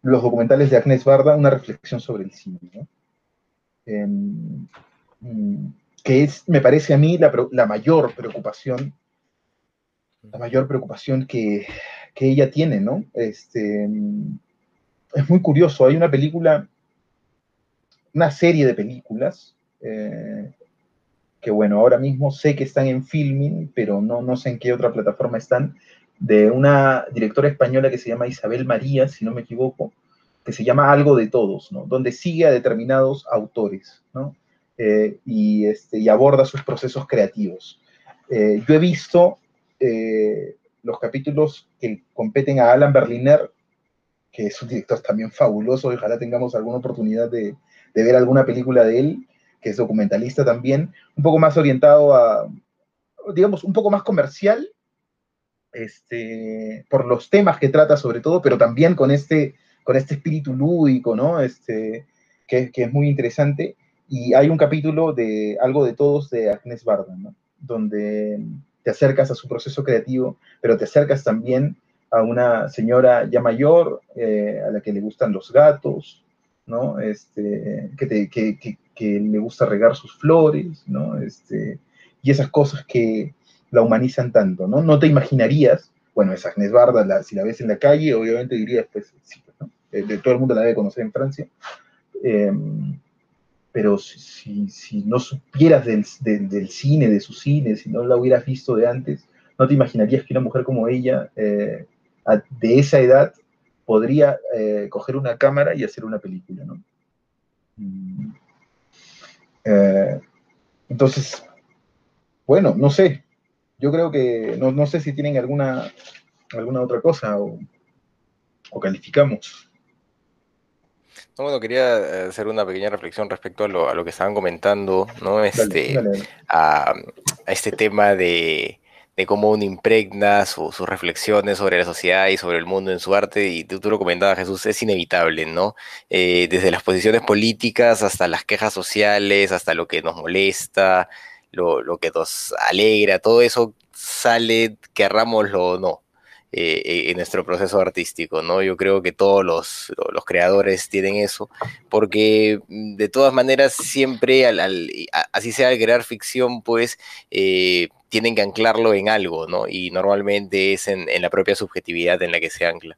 los documentales de Agnes Barda una reflexión sobre el cine, ¿no? Em, mm, que es, me parece a mí, la, mayor preocupación, la mayor preocupación que, ella tiene, ¿no? Este, mm, es muy curioso, hay una película, una serie de películas, eh, que bueno, ahora mismo sé que están en filming, pero no, no sé en qué otra plataforma están, de una directora española que se llama Isabel María, si no me equivoco, que se llama Algo de Todos, ¿no? donde sigue a determinados autores ¿no? Eh, y, este, y, aborda sus procesos creativos. Eh, yo he visto eh, los capítulos que competen a Alan Berliner, que es un director también fabuloso, ojalá tengamos alguna oportunidad de, de ver alguna película de él, que es documentalista también, un poco más orientado a, digamos, un poco más comercial, este, por los temas que trata sobre todo, pero también con este, con este espíritu lúdico, ¿no? Este, que, es muy interesante. Y hay un capítulo de Algo de Todos de Agnes Barda, ¿no? Donde te acercas a su proceso creativo, pero te acercas también a una señora ya mayor, eh, a la que le gustan los gatos, ¿no? Este, que, le gusta regar sus flores, ¿no? Este, y esas cosas que, la humanizan tanto, ¿no? No te imaginarías, bueno, es Agnes Barda, si la ves en la calle, obviamente dirías, pues, sí, pues, ¿no? Eh, de, todo el mundo la debe conocer en Francia, em, pero si, no supieras del, cine, de su cine, si no la hubieras visto de antes, no te imaginarías que una mujer como ella, eh, de esa edad, podría eh, coger una cámara y hacer una película, ¿no? Mm. entonces, bueno, no sé, yo creo que, no, sé si tienen alguna, alguna otra cosa o, calificamos. bueno, quería eh, hacer una pequeña reflexión respecto a lo, que estaban comentando, ¿no? Este, A, este tema de, cómo uno impregna sus reflexiones sobre la sociedad y sobre el mundo en su arte, y tú, lo comentabas, Jesús, es inevitable, ¿no? Eh, desde las posiciones políticas hasta las quejas sociales, hasta lo que nos molesta, lo, que nos alegra, todo eso sale, querrámoslo o no, eh, eh, en nuestro proceso artístico, ¿no? Yo creo que todos los, los creadores tienen eso, porque mm, de todas maneras siempre, al, así sea al crear ficción, pues eh, tienen que anclarlo en algo, ¿no? Y normalmente es en, en la propia subjetividad en la que se ancla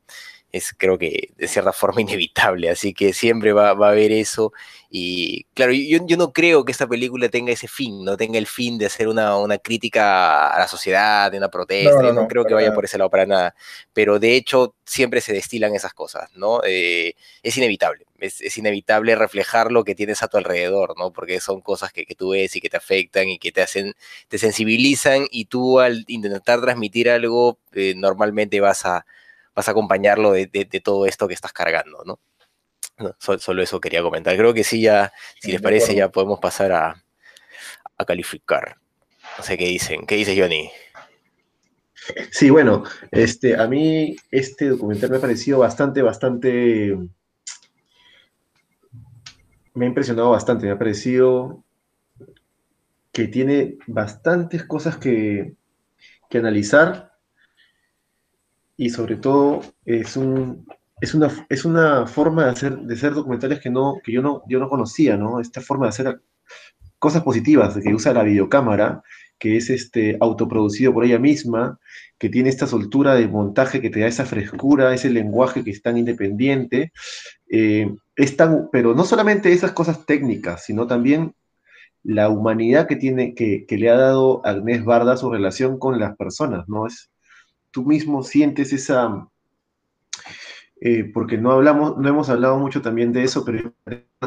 es creo que de cierta forma inevitable, así que siempre va, a haber eso. Y claro, yo, yo, no creo que esta película tenga ese fin, no tenga el fin de hacer una, crítica a la sociedad, de una protesta, no, yo no, creo que vaya por ese lado para nada, pero de hecho siempre se destilan esas cosas, ¿no? Eh, es inevitable, es, inevitable reflejar lo que tienes a tu alrededor, ¿no? Porque son cosas que, tú ves y que te afectan y que te hacen, te sensibilizan y tú al intentar transmitir algo, eh, normalmente vas a vas a acompañarlo de, todo esto que estás cargando, ¿no? solo eso quería comentar. Creo que sí, ya, si les parece, ya podemos pasar a, a calificar. No sé qué dicen. ¿Qué dice Johnny? Sí, bueno, este, a mí este documental me ha parecido bastante, bastante... Me ha impresionado bastante, me ha parecido que tiene bastantes cosas que, que analizar y sobre todo es, un, es, una, es una forma de hacer, de hacer documentales que, no, que yo, no, yo no conocía, ¿no? Esta forma de hacer cosas positivas, que usa la videocámara que es este, autoproducido por ella misma, que tiene esta soltura de montaje que te da esa frescura, ese lenguaje que es tan independiente. Eh, es tan, pero no solamente esas cosas técnicas, sino también la humanidad que, tiene, que, que le ha dado Agnés Barda su relación con las personas, ¿no? Es, tú mismo sientes esa, eh, porque no hablamos, no hemos hablado mucho también de eso, pero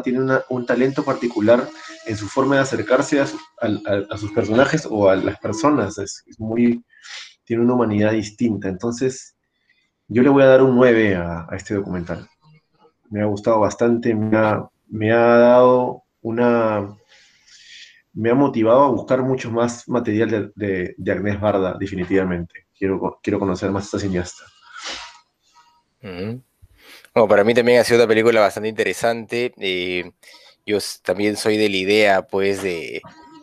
tiene un talento particular en su forma de acercarse a, sus personajes o a las personas. Es, muy, tiene una humanidad distinta. Entonces, yo le voy a dar un 9 a, este documental. Me ha gustado bastante, me ha, me ha dado una me ha motivado a buscar mucho más material de, de, Agnés Barda, definitivamente. Quiero, quiero conocer más a esta cineasta. Bueno, para mí también ha sido una película bastante interesante. Eh, yo también soy de la idea, pues, de,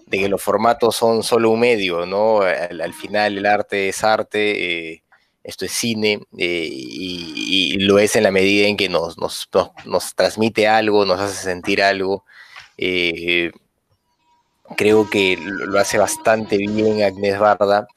que los formatos son solo un medio, ¿no? Al, final el arte es arte, eh, esto es cine, eh, y, lo es en la medida en que nos, nos, transmite algo, nos hace sentir algo. creo que lo hace bastante bien Agnés Barda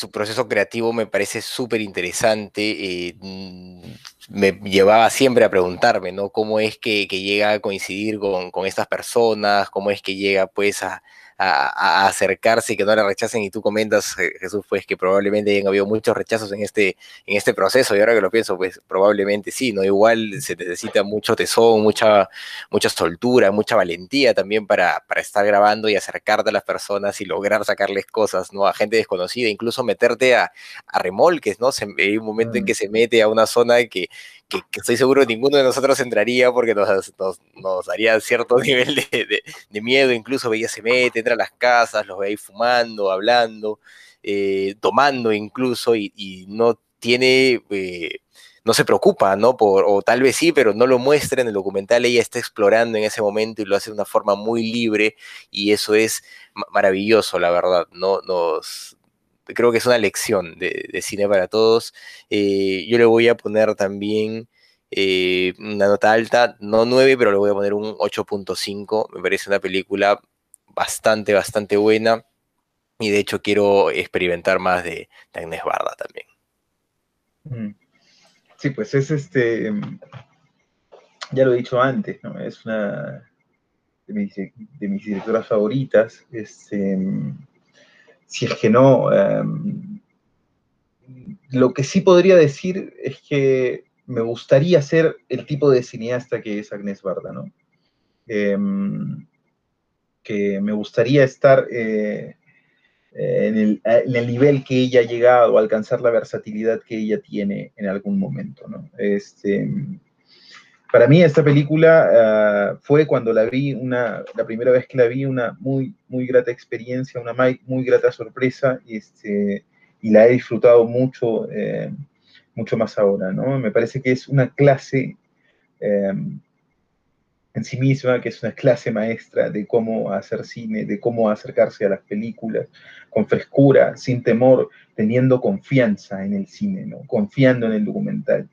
su proceso creativo me parece súper interesante. Eh, mm, me llevaba siempre a preguntarme, ¿no? ¿Cómo es que, llega a coincidir con, con, estas personas? ¿Cómo es que llega, pues, a, a, acercarse y que no la rechacen. Y tú comentas, Jesús, pues que probablemente hayan habido muchos rechazos en este, en este proceso. Y ahora que lo pienso, pues probablemente sí, ¿no? Igual se necesita mucho tesón, mucha, mucha soltura, mucha valentía también para, para estar grabando y acercarte a las personas y lograr sacarles cosas, ¿no? A gente desconocida, incluso meterte a, a remolques, ¿no? Se, hay un momento en mm. que se mete a una zona que que, estoy seguro ninguno de nosotros entraría porque nos, nos, daría cierto nivel de, miedo, incluso veía se mete, entra a las casas, los ve ahí fumando, hablando, eh, tomando incluso, y, no tiene, eh, no se preocupa, ¿no? Por, o tal vez sí, pero no lo muestra en el documental, ella está explorando en ese momento y lo hace de una forma muy libre, y eso es maravilloso, la verdad, ¿no? Nos, creo que es una lección de, cine para todos. Eh, yo le voy a poner también eh, una nota alta, no 9, pero le voy a poner un 8.5. Me parece una película bastante, bastante buena. Y de hecho quiero experimentar más de, de Barda también. Mm. Sí, pues es este, ya lo he dicho antes, ¿no? Es una de mis, de mis directoras favoritas. Este, si es que no, em, lo que sí podría decir es que me gustaría ser el tipo de cineasta que es Agnès Barda, ¿no? Em, que me gustaría estar eh, en, el, nivel que ella ha llegado, alcanzar la versatilidad que ella tiene en algún momento, ¿no? Este, para mí esta película ah, fue cuando la vi, una, la primera vez que la vi, una muy, muy grata experiencia, una muy, grata sorpresa y, este, y la he disfrutado mucho, eh, mucho más ahora, ¿no? Me parece que es una clase em, en sí misma, que es una clase maestra de cómo hacer cine, de cómo acercarse a las películas, con frescura, sin temor, teniendo confianza en el cine, ¿no? Confiando en el documental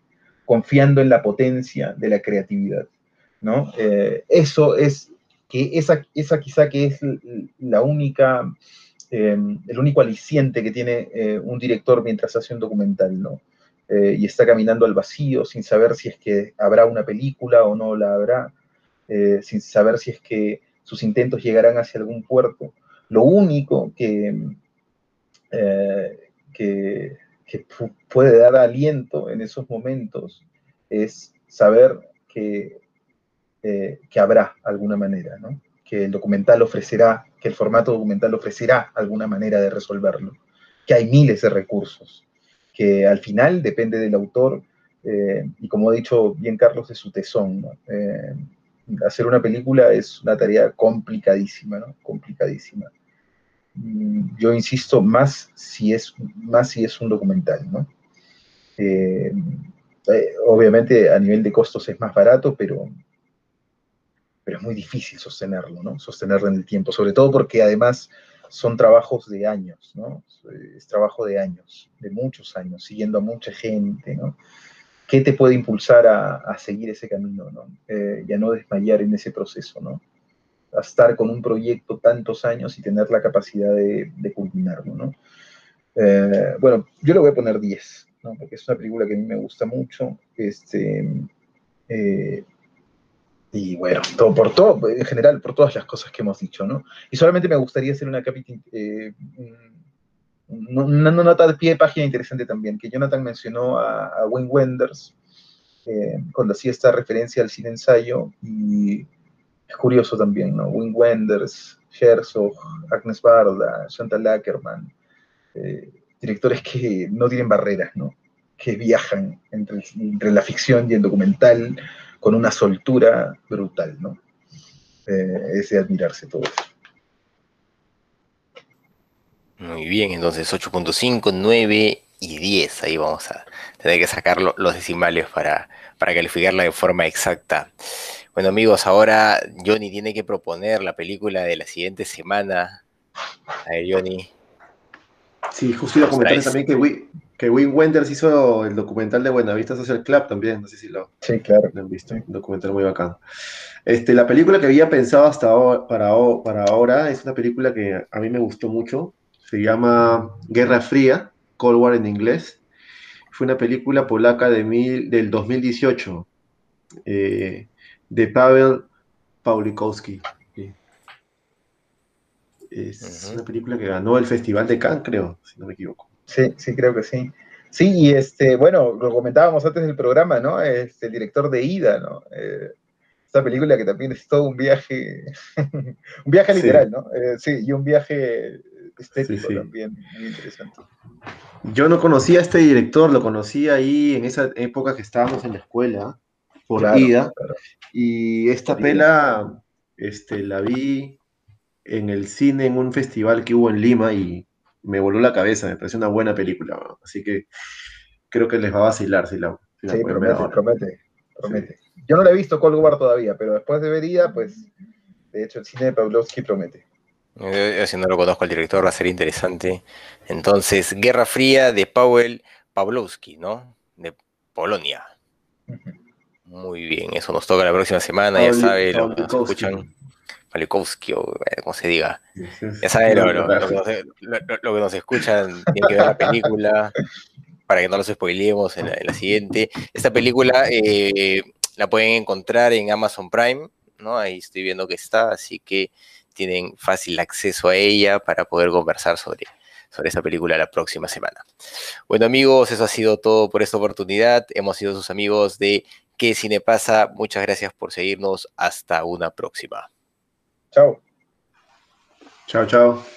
confiando en la potencia de la creatividad, ¿no? Eh, eso es, que esa, esa quizá que es la única, em, el único aliciente que tiene eh, un director mientras hace un documental, ¿no? Eh, y está caminando al vacío sin saber si es que habrá una película o no la habrá, sin saber si es que sus intentos llegarán hacia algún puerto. Lo único que, que que puede dar aliento en esos momentos es saber que, eh, que habrá alguna manera, ¿no? que el documental ofrecerá, que el formato documental ofrecerá alguna manera de resolverlo, que hay miles de recursos, que al final depende del autor, eh, y como ha dicho bien Carlos, de su tesón, eh, hacer una película es una tarea complicadísima, ¿no? Complicadísima. Mm, yo insisto, más si es, más si es un documental, ¿no? Eh, eh, obviamente a nivel de costos es más barato, pero, pero es muy difícil sostenerlo, ¿no? Sostenerlo en el tiempo, sobre todo porque además son trabajos de años, ¿no? Es trabajo de años, de muchos años, siguiendo a mucha gente, ¿no? ¿Qué te puede impulsar a, seguir ese camino, ¿no? Eh, y a no desmayar en ese proceso, ¿no? Estar con un proyecto tantos años y tener la capacidad de, culminarlo, ¿no? Eh, bueno, yo le voy a poner 10, ¿no? Porque es una película que a mí me gusta mucho, este... Eh, y bueno, todo por todo, en general, por todas las cosas que hemos dicho, ¿no? Y solamente me gustaría hacer una eh, nota de pie de página interesante también, que Jonathan mencionó a, a Wayne Wenders eh, cuando hacía esta referencia al cine ensayo, y es curioso también, ¿no? Wayne Wenders, Herzog, Agnes Barda, Chantal Ackerman, eh, directores que no tienen barreras, ¿no? Que viajan entre, entre la ficción y el documental, con una soltura brutal, ¿no? Eh, es de admirarse todo eso. Muy bien, entonces 8.5, 9 y 10. Ahí vamos a tener que sacar los decimales para, para calificarla de forma exacta. Bueno amigos, ahora Johnny tiene que proponer la película de la siguiente semana. A ver, Johnny. Sí, justo iba a comentar también que, que Wim Wenders hizo el documental de Buenavista Social Club también, no sé si lo, sí, claro. han visto, un documental muy bacán. Este, la película que había pensado hasta ahora, para, para ahora es una película que a mí me gustó mucho, se llama Guerra Fría, Cold War en inglés. Fue una película polaca de mil, del 2018 eh, de Pavel Pawlikowski. Es una película que ganó el Festival de Cannes, creo, si no me equivoco. Sí, sí, creo que sí. Sí, y este, bueno, lo comentábamos antes del programa, ¿no? Este, el director de Ida, ¿no? Eh, esta película que también es todo un viaje, un viaje literal, ¿no? Eh, sí, y un viaje estético también, muy interesante. Yo no conocía a este director, lo conocí ahí en esa época que estábamos en la escuela, por Ida, y esta pela, este, la vi en el cine en un festival que hubo en Lima y me voló la cabeza, me pareció una buena película. Así que creo que les va a vacilar si la. sí, promete, promete, promete. Yo no la he visto Cold War todavía, pero después de vería, pues, de hecho, el cine de Pavlovsky promete. Yo, si no lo conozco al director, va a ser interesante. Entonces, Guerra Fría de Paweł Pawlowski, ¿no? De Polonia. Muy bien, eso nos toca la próxima semana, ya sabe, lo que nos escuchan. Malikowski o eh, como se diga. Ya saben, lo, que nos, escuchan, tienen que ver la película para que no los spoilemos en la, siguiente. Esta película eh, la pueden encontrar en Amazon Prime, ¿no? Ahí estoy viendo que está, así que tienen fácil acceso a ella para poder conversar sobre, sobre esa película la próxima semana. Bueno amigos, eso ha sido todo por esta oportunidad. Hemos sido sus amigos de ¿Qué Cine pasa? Muchas gracias por seguirnos. Hasta una próxima. Chao. Chao, chao.